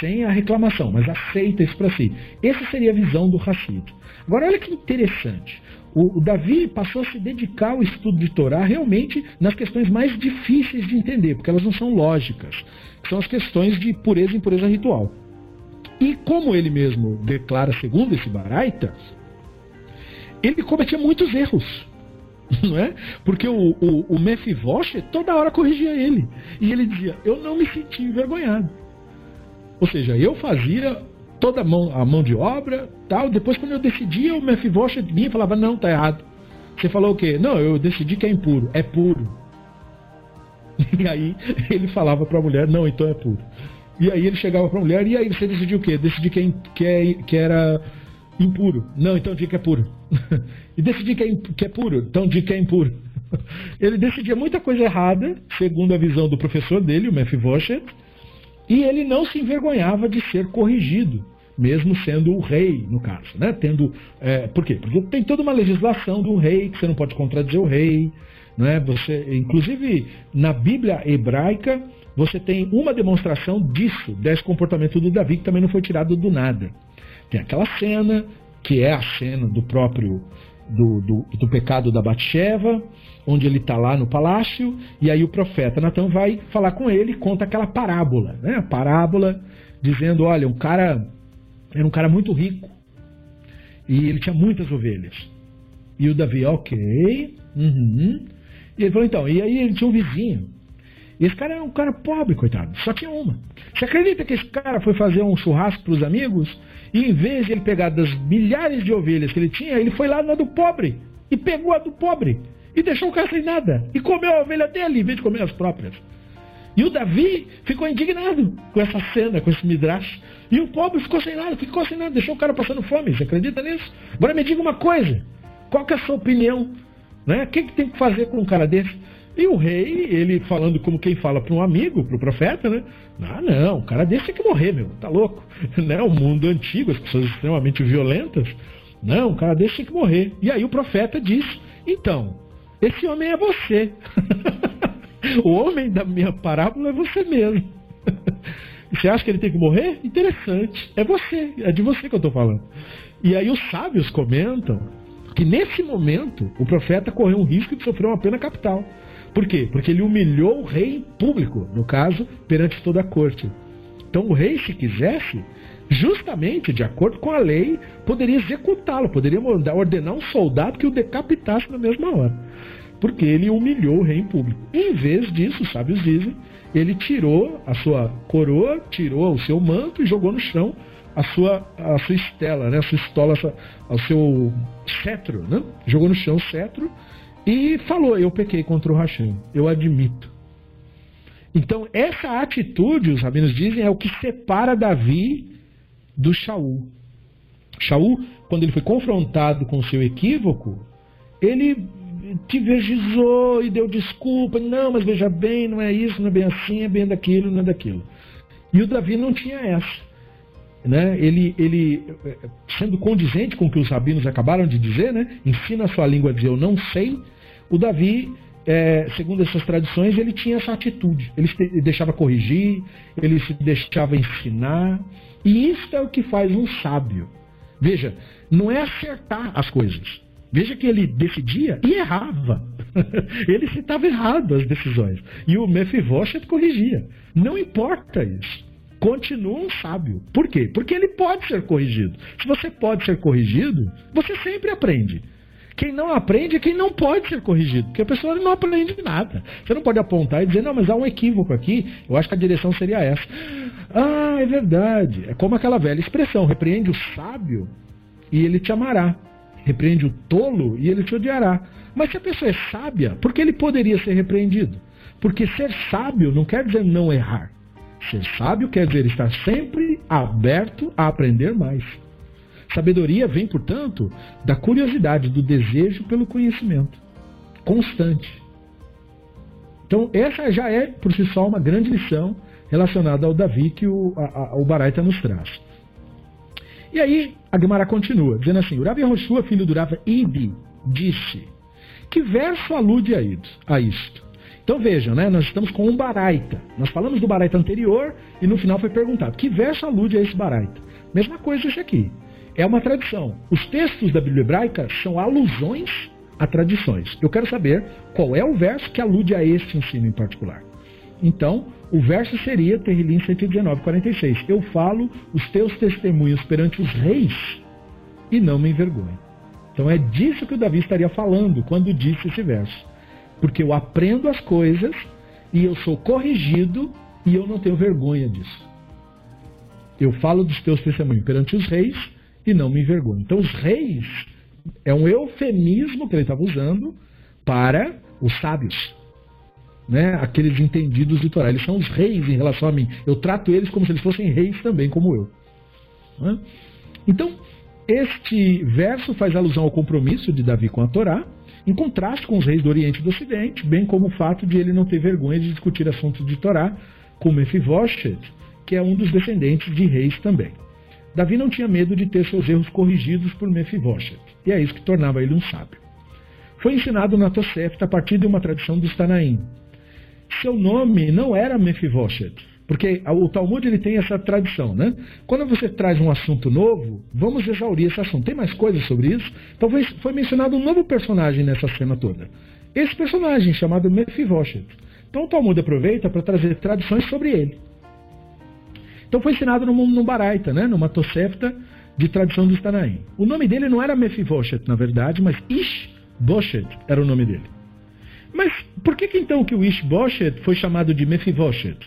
sem a reclamação, mas aceita isso para si. Essa seria a visão do racide. Agora, olha que interessante. O, Davi passou a se dedicar ao estudo de Torá realmente nas questões mais difíceis de entender, porque elas não são lógicas são as questões de pureza e impureza ritual. E como ele mesmo declara, segundo esse Baraita, ele cometia muitos erros. Não é? Porque o, o, o toda hora corrigia ele. E ele dizia: Eu não me senti envergonhado. Ou seja, eu fazia toda a mão, a mão de obra, tal. Depois, quando eu decidia, o Mephibosheth vinha e falava: Não, tá errado. Você falou o quê? Não, eu decidi que é impuro. É puro. E aí ele falava para a mulher, não, então é puro. E aí ele chegava para a mulher, e aí você decidiu o quê? Decidi que, é, que, é, que era impuro. Não, então diga que é puro. e decidi que é, que é puro, então diga que é impuro. ele decidia muita coisa errada, segundo a visão do professor dele, o Mephibosheth, e ele não se envergonhava de ser corrigido, mesmo sendo o rei, no caso. Né? Tendo, é, por quê? Porque tem toda uma legislação do rei, que você não pode contradizer o rei, né? Você, inclusive, na Bíblia hebraica, você tem uma demonstração disso, desse comportamento do Davi, que também não foi tirado do nada. Tem aquela cena, que é a cena do próprio do, do, do pecado da Batsheva, onde ele está lá no palácio, e aí o profeta Natan vai falar com ele e conta aquela parábola, né? A parábola dizendo, olha, um cara era um cara muito rico e ele tinha muitas ovelhas. E o Davi, ok, uhum, e ele falou, então, e aí ele tinha um vizinho. E esse cara era um cara pobre, coitado, só tinha uma. Você acredita que esse cara foi fazer um churrasco para os amigos? E em vez de ele pegar das milhares de ovelhas que ele tinha, ele foi lá na do pobre. E pegou a do pobre. E deixou o cara sem nada. E comeu a ovelha dele, em vez de comer as próprias. E o Davi ficou indignado com essa cena, com esse midrash. E o pobre ficou sem nada, ficou sem nada, deixou o cara passando fome. Você acredita nisso? Agora me diga uma coisa. Qual que é a sua opinião né? O que, que tem que fazer com um cara desse? E o rei, ele falando como quem fala para um amigo, para o profeta, né? Ah, não, um cara desse tem que morrer, meu, tá louco. Né? O mundo antigo, as pessoas extremamente violentas. Não, um cara desse tem que morrer. E aí o profeta diz: então, esse homem é você. o homem da minha parábola é você mesmo. Você acha que ele tem que morrer? Interessante. É você, é de você que eu estou falando. E aí os sábios comentam que nesse momento o profeta correu um risco de sofrer uma pena capital. Por quê? Porque ele humilhou o rei em público, no caso, perante toda a corte. Então o rei, se quisesse, justamente de acordo com a lei, poderia executá-lo, poderia ordenar um soldado que o decapitasse na mesma hora. Porque ele humilhou o rei em público. Em vez disso, os sábios dizem, ele tirou a sua coroa, tirou o seu manto e jogou no chão a sua, a sua estela, né? a sua estola, o seu cetro, né? jogou no chão o cetro e falou: Eu pequei contra o Hashem, eu admito. Então, essa atitude, os rabinos dizem, é o que separa Davi do Shaul. Shaul, quando ele foi confrontado com o seu equívoco, ele divergizou e deu desculpa. Não, mas veja bem, não é isso, não é bem assim, é bem daquilo, não é daquilo. E o Davi não tinha essa né, ele, ele, sendo condizente com o que os rabinos acabaram de dizer, né, ensina a sua língua a dizer eu não sei, o Davi, é, segundo essas tradições, ele tinha essa atitude. Ele se deixava corrigir, ele se deixava ensinar. E isso é o que faz um sábio. Veja, não é acertar as coisas. Veja que ele decidia e errava. ele citava errado as decisões. E o Mephibosheth corrigia. Não importa isso continua um sábio. Por quê? Porque ele pode ser corrigido. Se você pode ser corrigido, você sempre aprende. Quem não aprende é quem não pode ser corrigido, porque a pessoa não aprende nada. Você não pode apontar e dizer, não, mas há um equívoco aqui, eu acho que a direção seria essa. Ah, é verdade. É como aquela velha expressão: repreende o sábio e ele te amará. repreende o tolo e ele te odiará. Mas se a pessoa é sábia, por que ele poderia ser repreendido? Porque ser sábio não quer dizer não errar. Ser sábio quer dizer estar sempre aberto a aprender mais. Sabedoria vem, portanto, da curiosidade, do desejo pelo conhecimento constante. Então, essa já é, por si só, uma grande lição relacionada ao Davi que o, o Baraita nos traz. E aí, a Gemara continua, dizendo assim: Urav Yehoshua, filho do Urav Ibi, disse. Que verso alude a isto? Então vejam, né, nós estamos com um Baraita. Nós falamos do Baraita anterior e no final foi perguntado: que verso alude a esse Baraita? Mesma coisa esse aqui. É uma tradição. Os textos da Bíblia hebraica são alusões a tradições. Eu quero saber qual é o verso que alude a este ensino em particular. Então, o verso seria Terrilim 119, 46. Eu falo os teus testemunhos perante os reis e não me envergonho. Então é disso que o Davi estaria falando quando disse esse verso. Porque eu aprendo as coisas e eu sou corrigido e eu não tenho vergonha disso. Eu falo dos teus testemunhos perante os reis e não me envergonho. Então, os reis é um eufemismo que ele estava usando para os sábios. Né? Aqueles entendidos de Torá. Eles são os reis em relação a mim. Eu trato eles como se eles fossem reis também, como eu. Né? Então, este verso faz alusão ao compromisso de Davi com a Torá em contraste com os reis do Oriente e do Ocidente, bem como o fato de ele não ter vergonha de discutir assuntos de Torá, com Mephibosheth, que é um dos descendentes de reis também. Davi não tinha medo de ter seus erros corrigidos por Mephibosheth, e é isso que tornava ele um sábio. Foi ensinado na Tosefta a partir de uma tradição dos Tanaim. Seu nome não era Mephibosheth, porque o Talmud ele tem essa tradição, né? Quando você traz um assunto novo, vamos exaurir esse assunto. Tem mais coisas sobre isso? Talvez foi mencionado um novo personagem nessa cena toda. Esse personagem chamado Mephibosheth. Então o Talmud aproveita para trazer tradições sobre ele. Então foi ensinado no, no Baraita, né? numa Tosefta de tradição dos Tanaim. O nome dele não era Mephibosheth, na verdade, mas Ishbosheth era o nome dele. Mas por que, que então que o Ishbosheth foi chamado de Mephibosheth?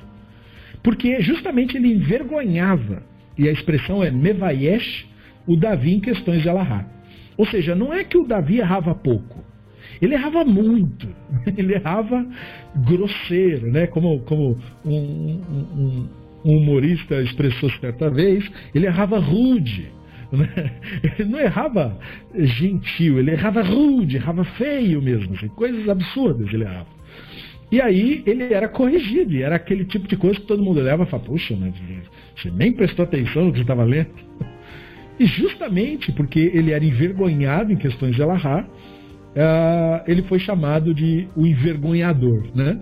Porque justamente ele envergonhava, e a expressão é mevayesh, o Davi em questões de Alahá. Ou seja, não é que o Davi errava pouco. Ele errava muito. Ele errava grosseiro, né? Como, como um, um humorista expressou certa vez, ele errava rude. Né? Ele não errava gentil, ele errava rude, errava feio mesmo. Assim, coisas absurdas ele errava. E aí ele era corrigido, e era aquele tipo de coisa que todo mundo leva e fala, mas você nem prestou atenção no que você estava lendo. E justamente porque ele era envergonhado em questões de Elahá, uh, ele foi chamado de o envergonhador. Né?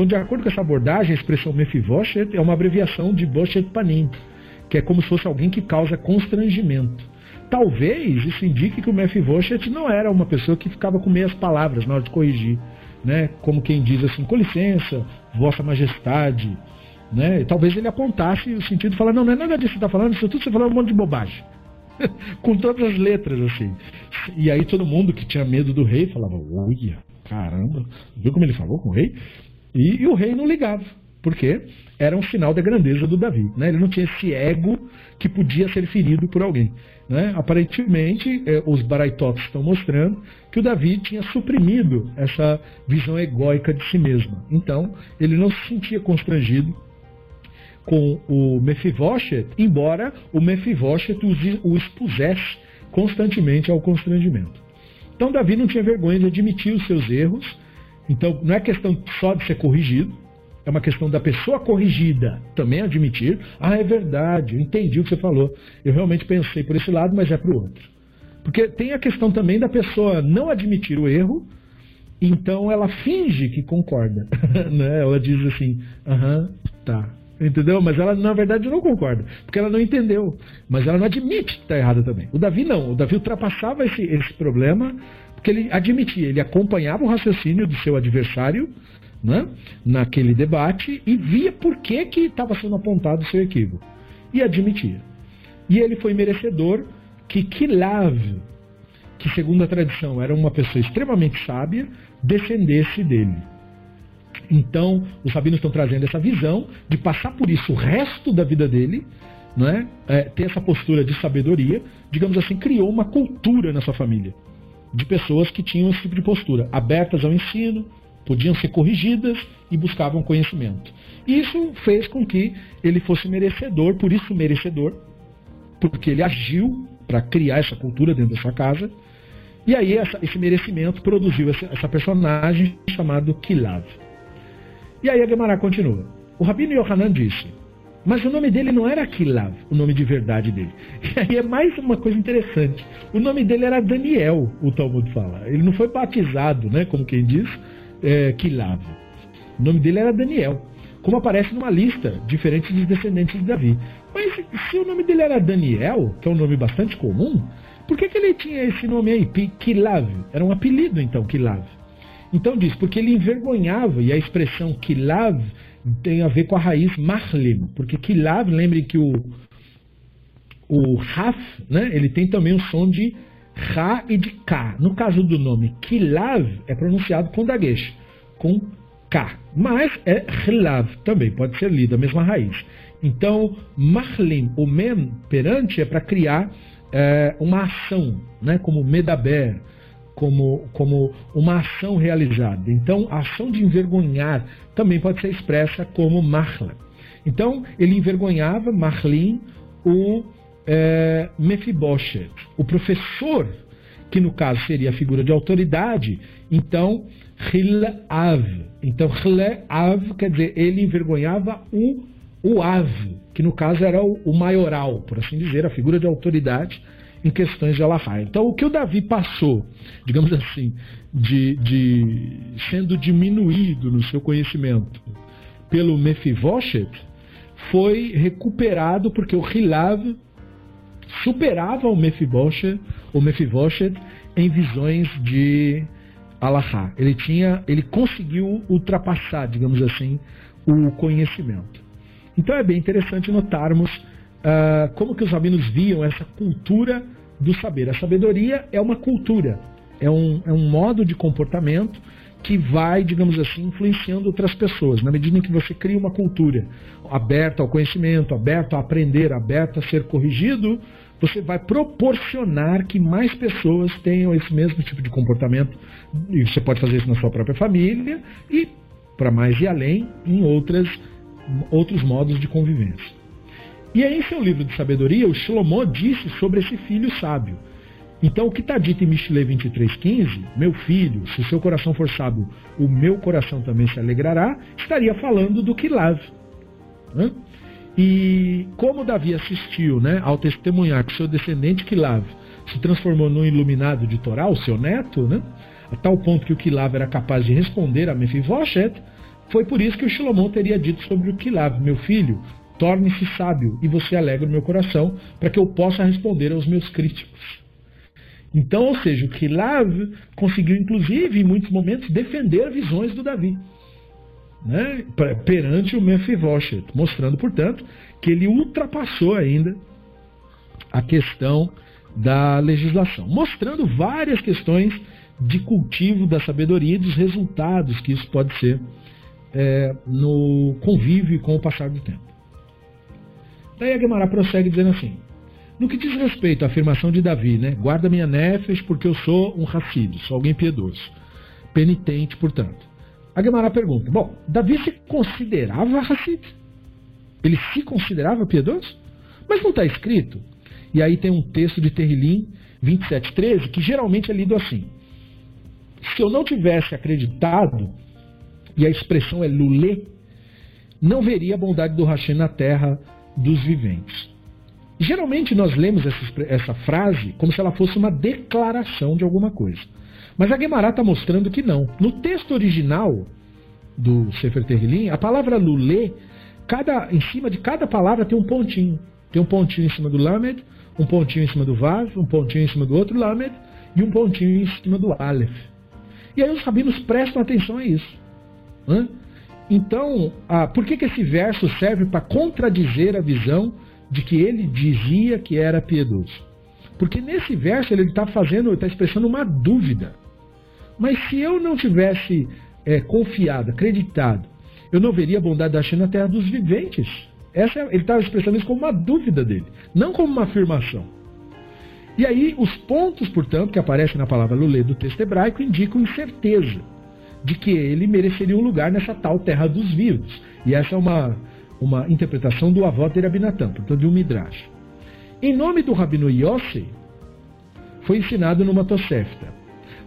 Então, de acordo com essa abordagem, a expressão Mephibosheth é uma abreviação de Boshet Panim, que é como se fosse alguém que causa constrangimento. Talvez isso indique que o Mephibosheth não era uma pessoa que ficava com meias palavras na hora de corrigir né, como quem diz assim, com licença, vossa majestade, né, e talvez ele apontasse o sentido de falar, não, não é nada disso que você está falando, isso tudo você falando um monte de bobagem. com todas as letras, assim. E aí todo mundo que tinha medo do rei falava, olha, caramba, viu como ele falou com o rei? E, e o rei não ligava, porque era um sinal da grandeza do Davi. Né? Ele não tinha esse ego que podia ser ferido por alguém. Né? Aparentemente, eh, os Baraitotes estão mostrando que o Davi tinha suprimido essa visão egóica de si mesmo. Então, ele não se sentia constrangido com o Mephibosheth, embora o Mephibosheth o expusesse constantemente ao constrangimento. Então, Davi não tinha vergonha de admitir os seus erros. Então, não é questão só de ser corrigido, é uma questão da pessoa corrigida também admitir, ah, é verdade, entendi o que você falou. Eu realmente pensei por esse lado, mas é para o outro. Porque tem a questão também da pessoa não admitir o erro, então ela finge que concorda. né? Ela diz assim, aham, tá. Entendeu? Mas ela, na verdade, não concorda. Porque ela não entendeu. Mas ela não admite que está errada também. O Davi não. O Davi ultrapassava esse, esse problema porque ele admitia, ele acompanhava o raciocínio do seu adversário né, naquele debate e via por que estava sendo apontado o seu equívoco. E admitia. E ele foi merecedor que Kilav, que segundo a tradição era uma pessoa extremamente sábia, descendesse dele. Então, os rabinos estão trazendo essa visão de passar por isso o resto da vida dele, não é? é? ter essa postura de sabedoria, digamos assim, criou uma cultura na sua família de pessoas que tinham esse tipo de postura, abertas ao ensino, podiam ser corrigidas e buscavam conhecimento. Isso fez com que ele fosse merecedor, por isso merecedor, porque ele agiu para criar essa cultura dentro da sua casa. E aí essa, esse merecimento produziu essa, essa personagem chamado Kilav. E aí a Gemara continua. O Rabino Yohanan disse, mas o nome dele não era Kilav, o nome de verdade dele. E aí é mais uma coisa interessante. O nome dele era Daniel, o Talmud fala. Ele não foi batizado, né, como quem diz, é, Kilav. O nome dele era Daniel, como aparece numa lista diferente dos descendentes de Davi. Mas se o nome dele era Daniel, que é um nome bastante comum, por que, que ele tinha esse nome aí, Kilav? Era um apelido, então, Kilav. Então diz, porque ele envergonhava, e a expressão Kilav tem a ver com a raiz Mahlim, porque Kilav, lembrem que o, o Raf, né, ele tem também o som de Ra e de K. No caso do nome Kilav, é pronunciado com Dagesh, com K. Mas é Hilav também, pode ser lido, a mesma raiz. Então, Mahlim, o Mem, perante, é para criar é, uma ação, né, como Medaber, como, como uma ação realizada. Então, a ação de envergonhar também pode ser expressa como Mahla. Então, ele envergonhava, Mahlin, o é, o professor, que no caso seria a figura de autoridade, então, Hilav. Então, Hilav quer dizer, ele envergonhava o, o Av, que no caso era o, o maioral, por assim dizer, a figura de autoridade em questões de Alahá. Então, o que o Davi passou, digamos assim, de, de sendo diminuído no seu conhecimento pelo Mephibosheth, foi recuperado porque o Hilav superava o Mephibosheth, o Mephibosheth em visões de Alahá. Ele tinha, ele conseguiu ultrapassar, digamos assim, o conhecimento. Então é bem interessante notarmos uh, como que os rabinos viam essa cultura do saber. A sabedoria é uma cultura, é um, é um modo de comportamento que vai, digamos assim, influenciando outras pessoas. Na medida em que você cria uma cultura aberta ao conhecimento, aberta a aprender, aberta a ser corrigido, você vai proporcionar que mais pessoas tenham esse mesmo tipo de comportamento. E você pode fazer isso na sua própria família e, para mais e além, em outras, outros modos de convivência. E aí, em seu livro de sabedoria, o Shlomo disse sobre esse filho sábio. Então, o que está dito em Mishle 23,15, meu filho, se seu coração for sábio, o meu coração também se alegrará, estaria falando do Kilav. Né? E como Davi assistiu né, ao testemunhar que seu descendente Kilav se transformou num iluminado de Torá, o seu neto, né, a tal ponto que o Kilav era capaz de responder a Mephibosheth, foi por isso que o Shlomo teria dito sobre o Kilav, meu filho, torne-se sábio e você alegra o meu coração, para que eu possa responder aos meus críticos. Então, ou seja, o Kilav conseguiu, inclusive, em muitos momentos, defender visões do Davi. Né, perante o Mephibosheth, mostrando, portanto, que ele ultrapassou ainda a questão da legislação, mostrando várias questões de cultivo da sabedoria e dos resultados que isso pode ser é, no convívio com o passar do tempo. Daí a Gemara prossegue dizendo assim: No que diz respeito à afirmação de Davi, né? Guarda minha nefes porque eu sou um racido, sou alguém piedoso, penitente, portanto. A Gemara pergunta: Bom, Davi se considerava racid? Ele se considerava piedoso? Mas não está escrito. E aí tem um texto de Terrilim 27:13 que geralmente é lido assim: Se eu não tivesse acreditado, e a expressão é lulê, não veria a bondade do Hashem na terra dos viventes. Geralmente nós lemos essa, essa frase como se ela fosse uma declaração de alguma coisa. Mas a Guemará está mostrando que não. No texto original do Sefer Terrilim, a palavra lulê, cada, em cima de cada palavra tem um pontinho. Tem um pontinho em cima do lamed, um pontinho em cima do vav, um pontinho em cima do outro lamed e um pontinho em cima do aleph. E aí os rabinos prestam atenção a isso. Hã? Então, ah, por que, que esse verso serve para contradizer a visão de que ele dizia que era piedoso? Porque nesse verso ele está fazendo, está expressando uma dúvida. Mas se eu não tivesse é, confiado, acreditado, eu não veria a bondade da China na terra dos viventes. Essa, ele estava expressando isso como uma dúvida dele, não como uma afirmação. E aí, os pontos, portanto, que aparecem na palavra lulê do texto hebraico indicam incerteza de que ele mereceria um lugar nessa tal terra dos vivos. E essa é uma, uma interpretação do avó de Rabinatan, portanto, de um Midrash. Em nome do Rabino Yossi, foi ensinado numa Tosefta.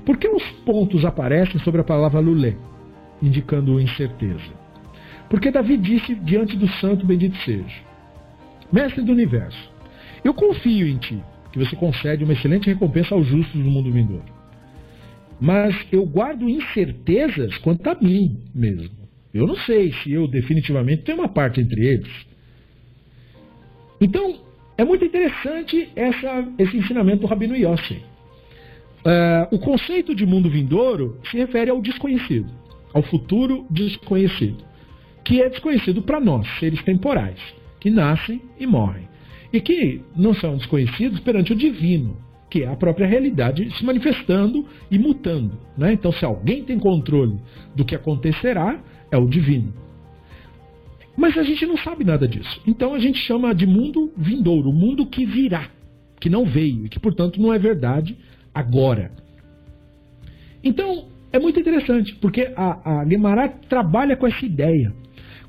Por que os pontos aparecem sobre a palavra lulé, indicando incerteza? Porque Davi disse diante do santo bendito seja, Mestre do universo, eu confio em ti, que você concede uma excelente recompensa aos justos do mundo vindouro. Mas eu guardo incertezas quanto a mim mesmo. Eu não sei se eu definitivamente tenho uma parte entre eles. Então, é muito interessante essa, esse ensinamento do Rabino Yossi. Uh, o conceito de mundo vindouro se refere ao desconhecido, ao futuro desconhecido, que é desconhecido para nós, seres temporais, que nascem e morrem, e que não são desconhecidos perante o divino, que é a própria realidade se manifestando e mutando. Né? Então, se alguém tem controle do que acontecerá, é o divino. Mas a gente não sabe nada disso. Então a gente chama de mundo vindouro, o mundo que virá, que não veio e que, portanto, não é verdade agora. Então, é muito interessante, porque a, a Guimarães trabalha com essa ideia.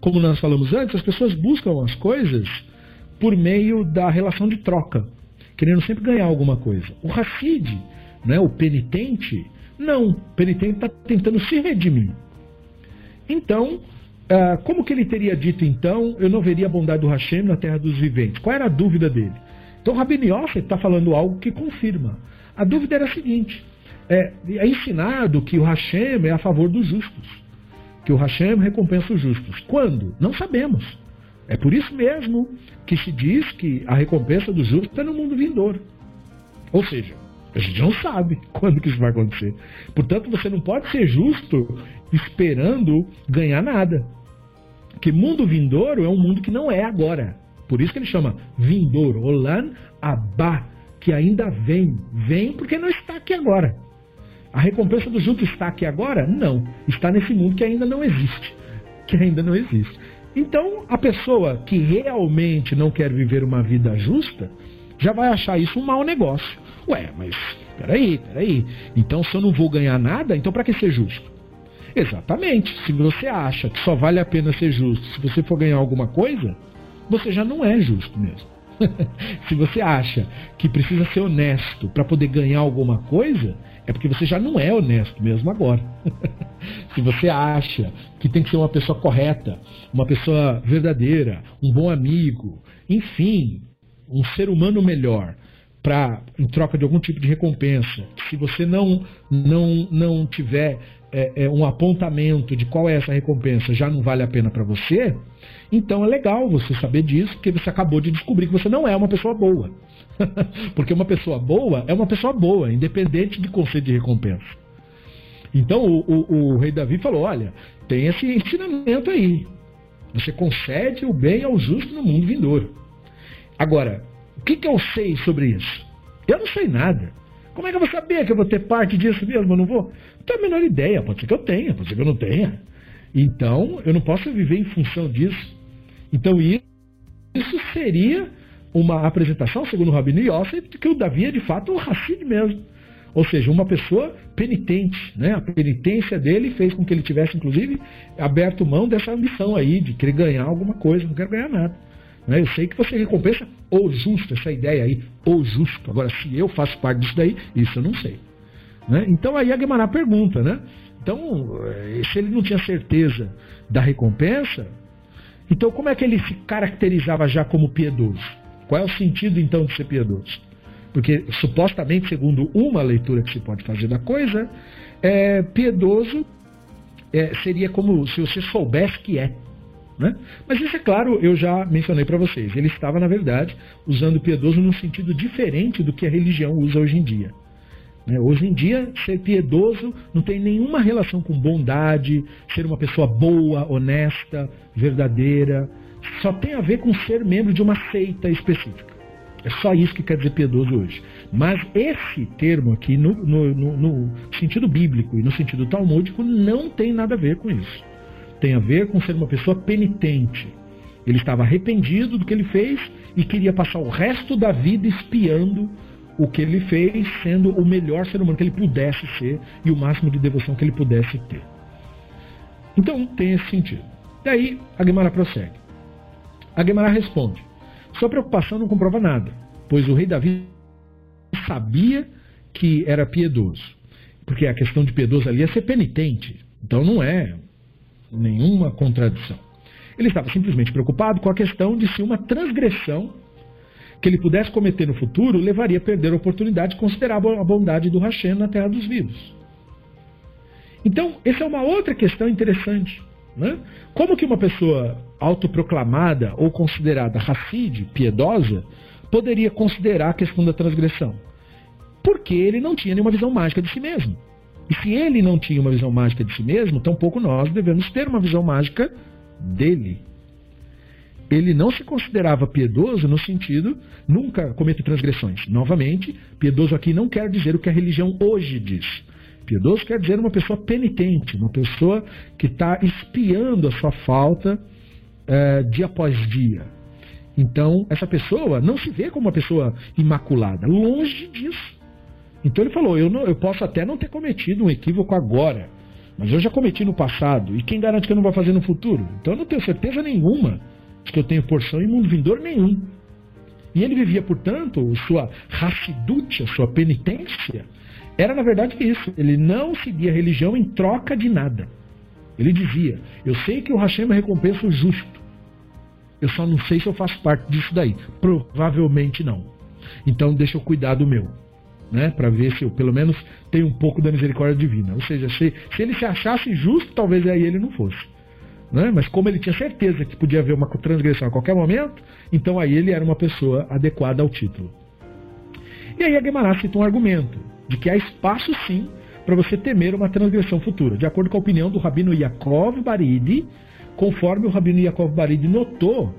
Como nós falamos antes, as pessoas buscam as coisas por meio da relação de troca, querendo sempre ganhar alguma coisa. O Hassid, né, o penitente, não. O penitente está tentando se redimir. Então, ah, como que ele teria dito então, eu não veria a bondade do Hashem na terra dos viventes? Qual era a dúvida dele? Então, Rabbi Yosef está falando algo que confirma. A dúvida era a seguinte: é, é, ensinado que o Hashem é a favor dos justos, que o Hashem recompensa os justos. Quando? Não sabemos. É por isso mesmo que se diz que a recompensa dos justos está no mundo vindouro. Ou seja, a gente não sabe quando que isso vai acontecer. Portanto, você não pode ser justo esperando ganhar nada. Que mundo vindouro é um mundo que não é agora. Por isso que ele chama vindouro, Olan Abá, que ainda vem. Vem porque não está aqui agora. A recompensa do justo está aqui agora? Não. Está nesse mundo que ainda não existe. Que ainda não existe. Então, a pessoa que realmente não quer viver uma vida justa, já vai achar isso um mau negócio. Ué, mas peraí, peraí. Então, se eu não vou ganhar nada, então para que ser justo? Exatamente. Se você acha que só vale a pena ser justo se você for ganhar alguma coisa, você já não é justo mesmo. se você acha que precisa ser honesto para poder ganhar alguma coisa, é porque você já não é honesto mesmo agora. se você acha que tem que ser uma pessoa correta, uma pessoa verdadeira, um bom amigo, enfim, um ser humano melhor, para em troca de algum tipo de recompensa, se você não não não tiver é, é, um apontamento de qual é essa recompensa já não vale a pena para você, então é legal você saber disso, porque você acabou de descobrir que você não é uma pessoa boa. porque uma pessoa boa é uma pessoa boa, independente de conceito de recompensa. Então o, o, o rei Davi falou: olha, tem esse ensinamento aí. Você concede o bem ao justo no mundo vindouro. Agora, o que, que eu sei sobre isso? Eu não sei nada. Como é que eu vou saber que eu vou ter parte disso mesmo? Eu não vou? Não tenho a menor ideia. Pode ser que eu tenha, pode ser que eu não tenha. Então, eu não posso viver em função disso. Então, isso seria uma apresentação, segundo o Rabino Yosef, de que o Davi é de fato um Hassid mesmo. Ou seja, uma pessoa penitente. Né? A penitência dele fez com que ele tivesse, inclusive, aberto mão dessa ambição aí, de querer ganhar alguma coisa. Não quero ganhar nada. Né? Eu sei que você recompensa o justo, essa ideia aí, o justo. Agora, se eu faço parte disso daí, isso eu não sei. Né? Então aí a Guimarães pergunta, né? Então, eh, se ele não tinha certeza da recompensa, então como é que ele se caracterizava já como piedoso? Qual é o sentido então de ser piedoso? Porque supostamente, segundo uma leitura que se pode fazer da coisa, é, piedoso é, seria como se você soubesse que é. Né? Mas isso é claro, eu já mencionei para vocês. Ele estava, na verdade, usando piedoso num sentido diferente do que a religião usa hoje em dia. Né? Hoje em dia, ser piedoso não tem nenhuma relação com bondade, ser uma pessoa boa, honesta, verdadeira. Só tem a ver com ser membro de uma seita específica. É só isso que quer dizer piedoso hoje. Mas esse termo aqui, no, no, no, no sentido bíblico e no sentido talmúdico, não tem nada a ver com isso tem a ver com ser uma pessoa penitente. Ele estava arrependido do que ele fez e queria passar o resto da vida espiando o que ele fez, sendo o melhor ser humano que ele pudesse ser e o máximo de devoção que ele pudesse ter. Então tem esse sentido. Daí a Guimarães prossegue. A Guimarães responde: Sua preocupação não comprova nada, pois o rei Davi sabia que era piedoso. Porque a questão de piedoso ali é ser penitente. Então não é nenhuma contradição. Ele estava simplesmente preocupado com a questão de se uma transgressão que ele pudesse cometer no futuro levaria a perder a oportunidade de considerar a bondade do Hashem na terra dos vivos. Então, essa é uma outra questão interessante. Né? Como que uma pessoa autoproclamada ou considerada racide, piedosa, poderia considerar a questão da transgressão? Porque ele não tinha nenhuma visão mágica de si mesmo. E se ele não tinha uma visão mágica de si mesmo, tampouco nós devemos ter uma visão mágica dele. Ele não se considerava piedoso no sentido, nunca cometo transgressões. Novamente, piedoso aqui não quer dizer o que a religião hoje diz. Piedoso quer dizer uma pessoa penitente, uma pessoa que está espiando a sua falta é, dia após dia. Então, essa pessoa não se vê como uma pessoa imaculada, longe disso. Então ele falou: eu, não, eu posso até não ter cometido um equívoco agora, mas eu já cometi no passado, e quem garante que eu não vou fazer no futuro? Então eu não tenho certeza nenhuma que eu tenho porção em mundo vindouro nenhum. E ele vivia, portanto, sua racidúcia, sua penitência, era na verdade isso. Ele não seguia a religião em troca de nada. Ele dizia: Eu sei que o Hashem recompensa o justo. Eu só não sei se eu faço parte disso daí. Provavelmente não. Então deixa eu cuidar do meu. Né, para ver se eu pelo menos tenho um pouco da misericórdia divina. Ou seja, se, se ele se achasse justo, talvez aí ele não fosse. Né? Mas como ele tinha certeza que podia haver uma transgressão a qualquer momento, então aí ele era uma pessoa adequada ao título. E aí a Guimarães cita um argumento de que há espaço sim para você temer uma transgressão futura, de acordo com a opinião do Rabino Yaakov Baridi, conforme o Rabino Yaakov Baridi notou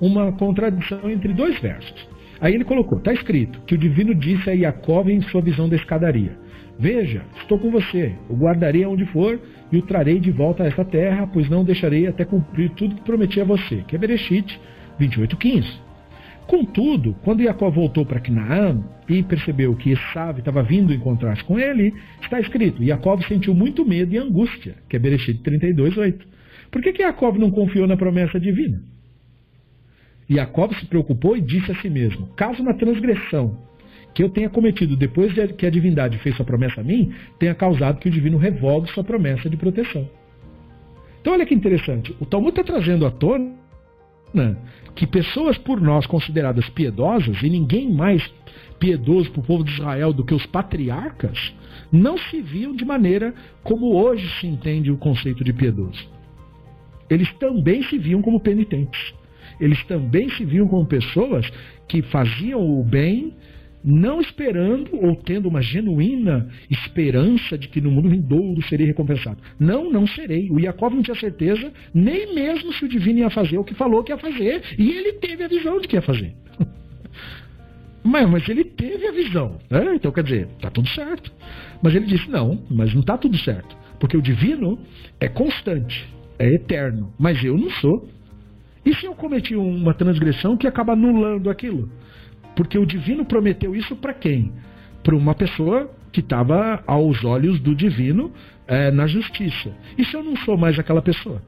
uma contradição entre dois versos. Aí ele colocou, está escrito, que o divino disse a Yaakov em sua visão da escadaria, Veja, estou com você, o guardarei aonde for e o trarei de volta a essa terra, pois não deixarei até cumprir tudo que prometi a você, que é Bereshit 28.15. Contudo, quando Jacó voltou para Canaã e percebeu que Esav estava vindo encontrar-se com ele, está escrito, Jacó sentiu muito medo e angústia, que é Bereshit 32.8. Por que, que Jacó não confiou na promessa divina? Jacó se preocupou e disse a si mesmo, caso uma transgressão que eu tenha cometido depois de que a divindade fez sua promessa a mim, tenha causado que o divino revogue sua promessa de proteção. Então olha que interessante, o Talmud está trazendo à tona que pessoas por nós consideradas piedosas, e ninguém mais piedoso para o povo de Israel do que os patriarcas, não se viam de maneira como hoje se entende o conceito de piedoso. Eles também se viam como penitentes. Eles também se viam como pessoas que faziam o bem não esperando ou tendo uma genuína esperança de que no mundo vindouro serei recompensado. Não, não serei. O Jacob não tinha certeza nem mesmo se o divino ia fazer o que falou que ia fazer, e ele teve a visão de que ia fazer. mas, mas ele teve a visão. Né? Então, quer dizer, está tudo certo. Mas ele disse: não, mas não está tudo certo. Porque o divino é constante, é eterno, mas eu não sou. E se eu cometi uma transgressão que acaba anulando aquilo? Porque o divino prometeu isso para quem? Para uma pessoa que estava aos olhos do divino é, na justiça. E se eu não sou mais aquela pessoa?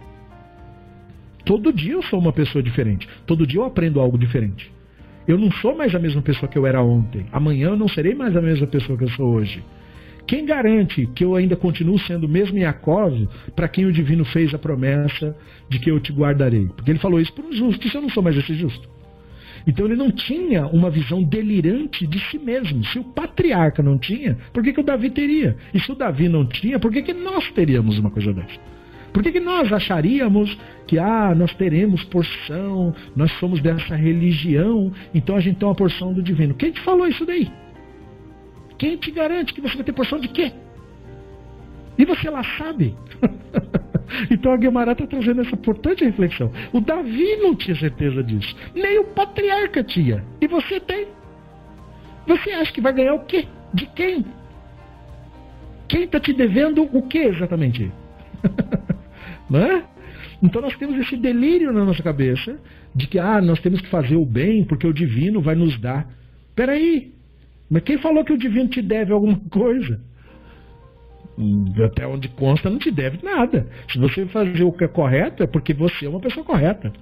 Todo dia eu sou uma pessoa diferente. Todo dia eu aprendo algo diferente. Eu não sou mais a mesma pessoa que eu era ontem. Amanhã eu não serei mais a mesma pessoa que eu sou hoje. Quem garante que eu ainda continuo sendo o mesmo Yaakov para quem o divino fez a promessa de que eu te guardarei? Porque ele falou isso para um justo. E se eu não sou mais esse justo? Então ele não tinha uma visão delirante de si mesmo. Se o patriarca não tinha, por que, que o Davi teria? E se o Davi não tinha, por que, que nós teríamos uma coisa dessa? Por que, que nós acharíamos que ah, nós teremos porção, nós somos dessa religião, então a gente tem uma porção do divino? Quem te falou isso daí? Quem te garante que você vai ter porção de quê? E você lá sabe. então a Guimarães está trazendo essa importante reflexão. O Davi não tinha certeza disso. Nem o patriarca tinha. E você tem. Você acha que vai ganhar o quê? De quem? Quem está te devendo o que exatamente? não é? Então nós temos esse delírio na nossa cabeça de que ah, nós temos que fazer o bem porque o divino vai nos dar. Peraí, mas quem falou que o divino te deve alguma coisa? Até onde consta, não te deve nada. Se você fazer o que é correto, é porque você é uma pessoa correta.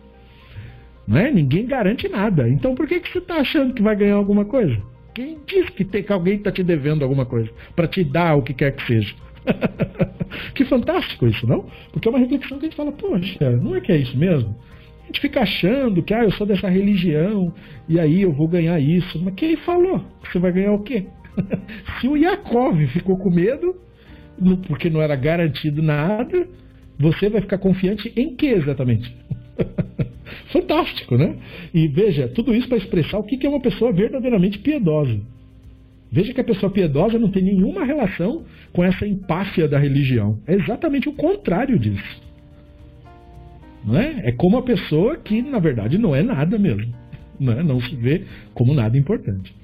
Não é? Ninguém garante nada. Então por que, que você está achando que vai ganhar alguma coisa? Quem diz que, tem, que alguém está te devendo alguma coisa? Para te dar o que quer que seja. que fantástico isso, não? Porque é uma reflexão que a gente fala, poxa, não é que é isso mesmo? A gente fica achando que ah, eu sou dessa religião e aí eu vou ganhar isso. Mas quem falou você vai ganhar o quê? Se o Yakov ficou com medo, porque não era garantido nada, você vai ficar confiante em que exatamente? Fantástico, né? E veja, tudo isso para expressar o que é uma pessoa verdadeiramente piedosa. Veja que a pessoa piedosa não tem nenhuma relação com essa empáfia da religião. É exatamente o contrário disso. Não é? é como a pessoa que, na verdade, não é nada mesmo. Não, é? não se vê como nada importante.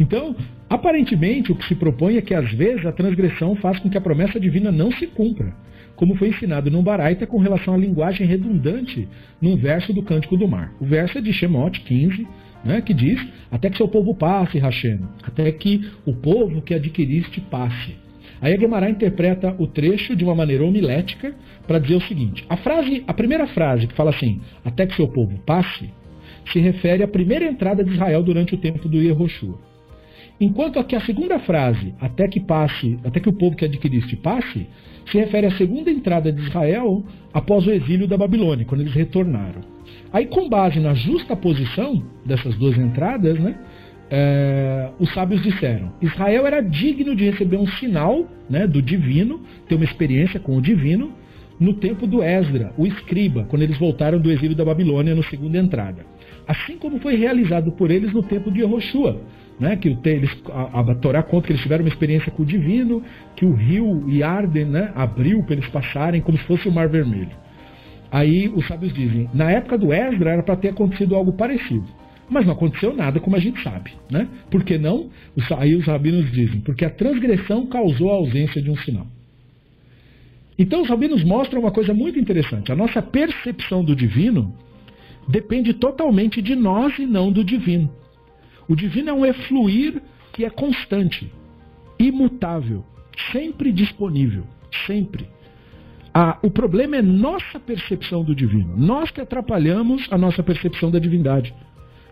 Então, aparentemente, o que se propõe é que às vezes a transgressão faz com que a promessa divina não se cumpra, como foi ensinado no Baraita com relação à linguagem redundante num verso do Cântico do Mar. O verso é de Shemot 15, né, que diz: Até que seu povo passe, Hashem, até que o povo que adquiriste passe. Aí a Gemara interpreta o trecho de uma maneira homilética para dizer o seguinte: a frase, a primeira frase que fala assim, até que seu povo passe, se refere à primeira entrada de Israel durante o tempo do Yehoshua. Enquanto aqui a segunda frase, até que passe, até que o povo que adquiriste passe, se refere à segunda entrada de Israel após o exílio da Babilônia, quando eles retornaram. Aí, com base na justa posição dessas duas entradas, né, é, os sábios disseram: Israel era digno de receber um sinal né, do divino, ter uma experiência com o divino, no tempo do Esdra, o escriba, quando eles voltaram do exílio da Babilônia na segunda entrada. Assim como foi realizado por eles no tempo de Yehoshua, né, que eles, a, a Torá conta que eles tiveram uma experiência com o divino, que o rio Yarden né, abriu para eles passarem como se fosse o Mar Vermelho. Aí os sábios dizem, na época do Esdra era para ter acontecido algo parecido. Mas não aconteceu nada, como a gente sabe. Né? Por que não? Aí os rabinos dizem, porque a transgressão causou a ausência de um sinal. Então os rabinos mostram uma coisa muito interessante. A nossa percepção do divino depende totalmente de nós e não do divino. O divino é um efluir que é constante, imutável, sempre disponível, sempre. Ah, o problema é nossa percepção do divino. Nós que atrapalhamos a nossa percepção da divindade.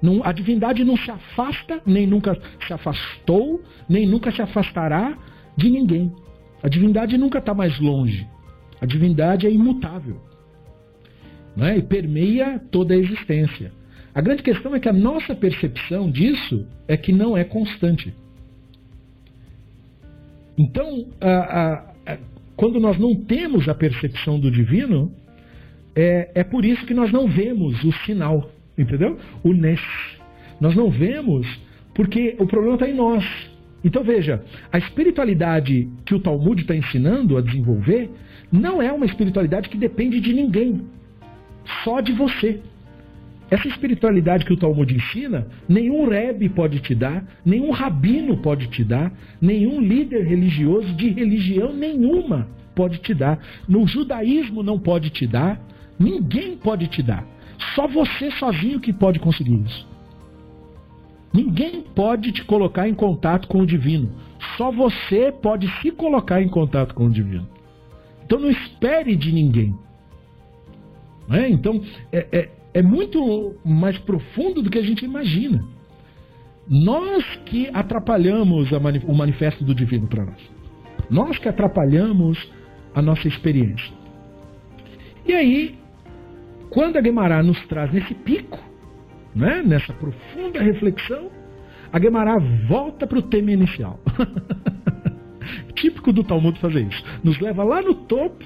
Não, a divindade não se afasta, nem nunca se afastou, nem nunca se afastará de ninguém. A divindade nunca está mais longe. A divindade é imutável. Né? E permeia toda a existência. A grande questão é que a nossa percepção disso é que não é constante. Então, a, a, a, quando nós não temos a percepção do divino, é, é por isso que nós não vemos o sinal, entendeu? O Nes. Nós não vemos porque o problema está em nós. Então veja, a espiritualidade que o Talmud está ensinando a desenvolver não é uma espiritualidade que depende de ninguém, só de você. Essa espiritualidade que o Talmud ensina, nenhum rebe pode te dar, nenhum rabino pode te dar, nenhum líder religioso de religião nenhuma pode te dar. No judaísmo não pode te dar, ninguém pode te dar. Só você sozinho que pode conseguir isso. Ninguém pode te colocar em contato com o divino. Só você pode se colocar em contato com o divino. Então não espere de ninguém. É? Então, é, é, é muito mais profundo do que a gente imagina. Nós que atrapalhamos o manifesto do divino para nós. Nós que atrapalhamos a nossa experiência. E aí, quando a Guemará nos traz nesse pico, né, nessa profunda reflexão, a Guemará volta para o tema inicial. Típico do Talmud fazer isso. Nos leva lá no topo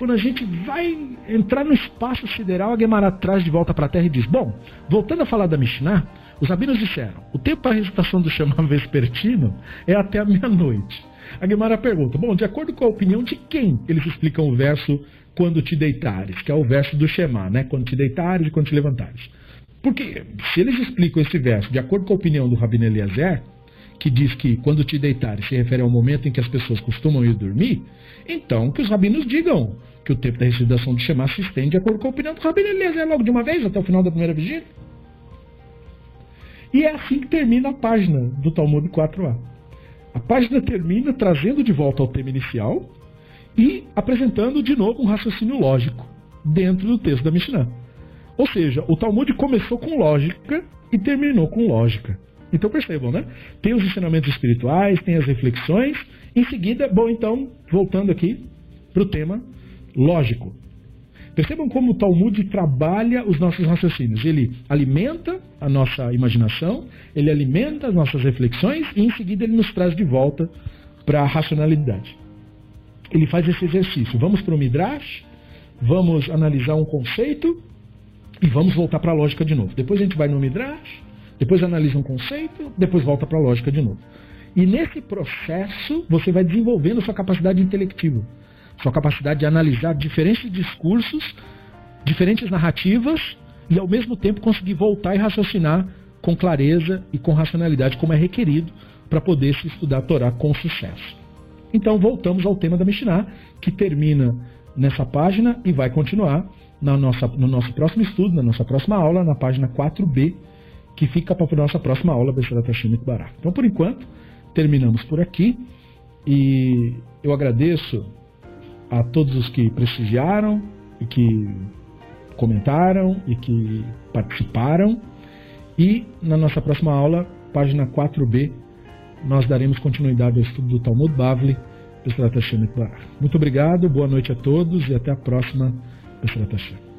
quando a gente vai entrar no espaço sideral, a Gemara traz de volta para a Terra e diz: Bom, voltando a falar da Mishnah, os rabinos disseram: o tempo para a recitação do Shema vespertino é até a meia-noite. A Gemara pergunta: Bom, de acordo com a opinião de quem eles explicam o verso quando te deitares, que é o verso do Shema, né? Quando te deitares e quando te levantares. Porque se eles explicam esse verso de acordo com a opinião do Rabino Eliezer, que diz que quando te deitares se refere ao momento em que as pessoas costumam ir dormir, então que os rabinos digam que o tempo da recitação de Shema se estende de acordo com a opinião do rabino Eliezer logo de uma vez, até o final da primeira vigília. E é assim que termina a página do Talmud 4a. A página termina trazendo de volta ao tema inicial e apresentando de novo um raciocínio lógico dentro do texto da Mishnah. Ou seja, o Talmud começou com lógica e terminou com lógica. Então percebam, né? Tem os ensinamentos espirituais, tem as reflexões. Em seguida, bom, então, voltando aqui para o tema lógico. Percebam como o Talmud trabalha os nossos raciocínios. Ele alimenta a nossa imaginação, ele alimenta as nossas reflexões e em seguida ele nos traz de volta para a racionalidade. Ele faz esse exercício. Vamos para o Midrash, vamos analisar um conceito e vamos voltar para a lógica de novo. Depois a gente vai no Midrash, depois analisa um conceito, depois volta para a lógica de novo. E nesse processo você vai desenvolvendo sua capacidade intelectiva, sua capacidade de analisar diferentes discursos, diferentes narrativas e ao mesmo tempo conseguir voltar e raciocinar com clareza e com racionalidade, como é requerido para poder se estudar a Torá com sucesso. Então voltamos ao tema da Mishnah, que termina nessa página e vai continuar na nossa, no nosso próximo estudo, na nossa próxima aula, na página 4b, que fica para a nossa próxima aula, Besserat Hashem Bará. Então, por enquanto, terminamos por aqui e eu agradeço a todos os que prestigiaram e que comentaram e que participaram. E na nossa próxima aula, página 4b, nós daremos continuidade ao estudo do Talmud Bavli, Besserat Hashem Muito obrigado, boa noite a todos e até a próxima Besserat Hashem.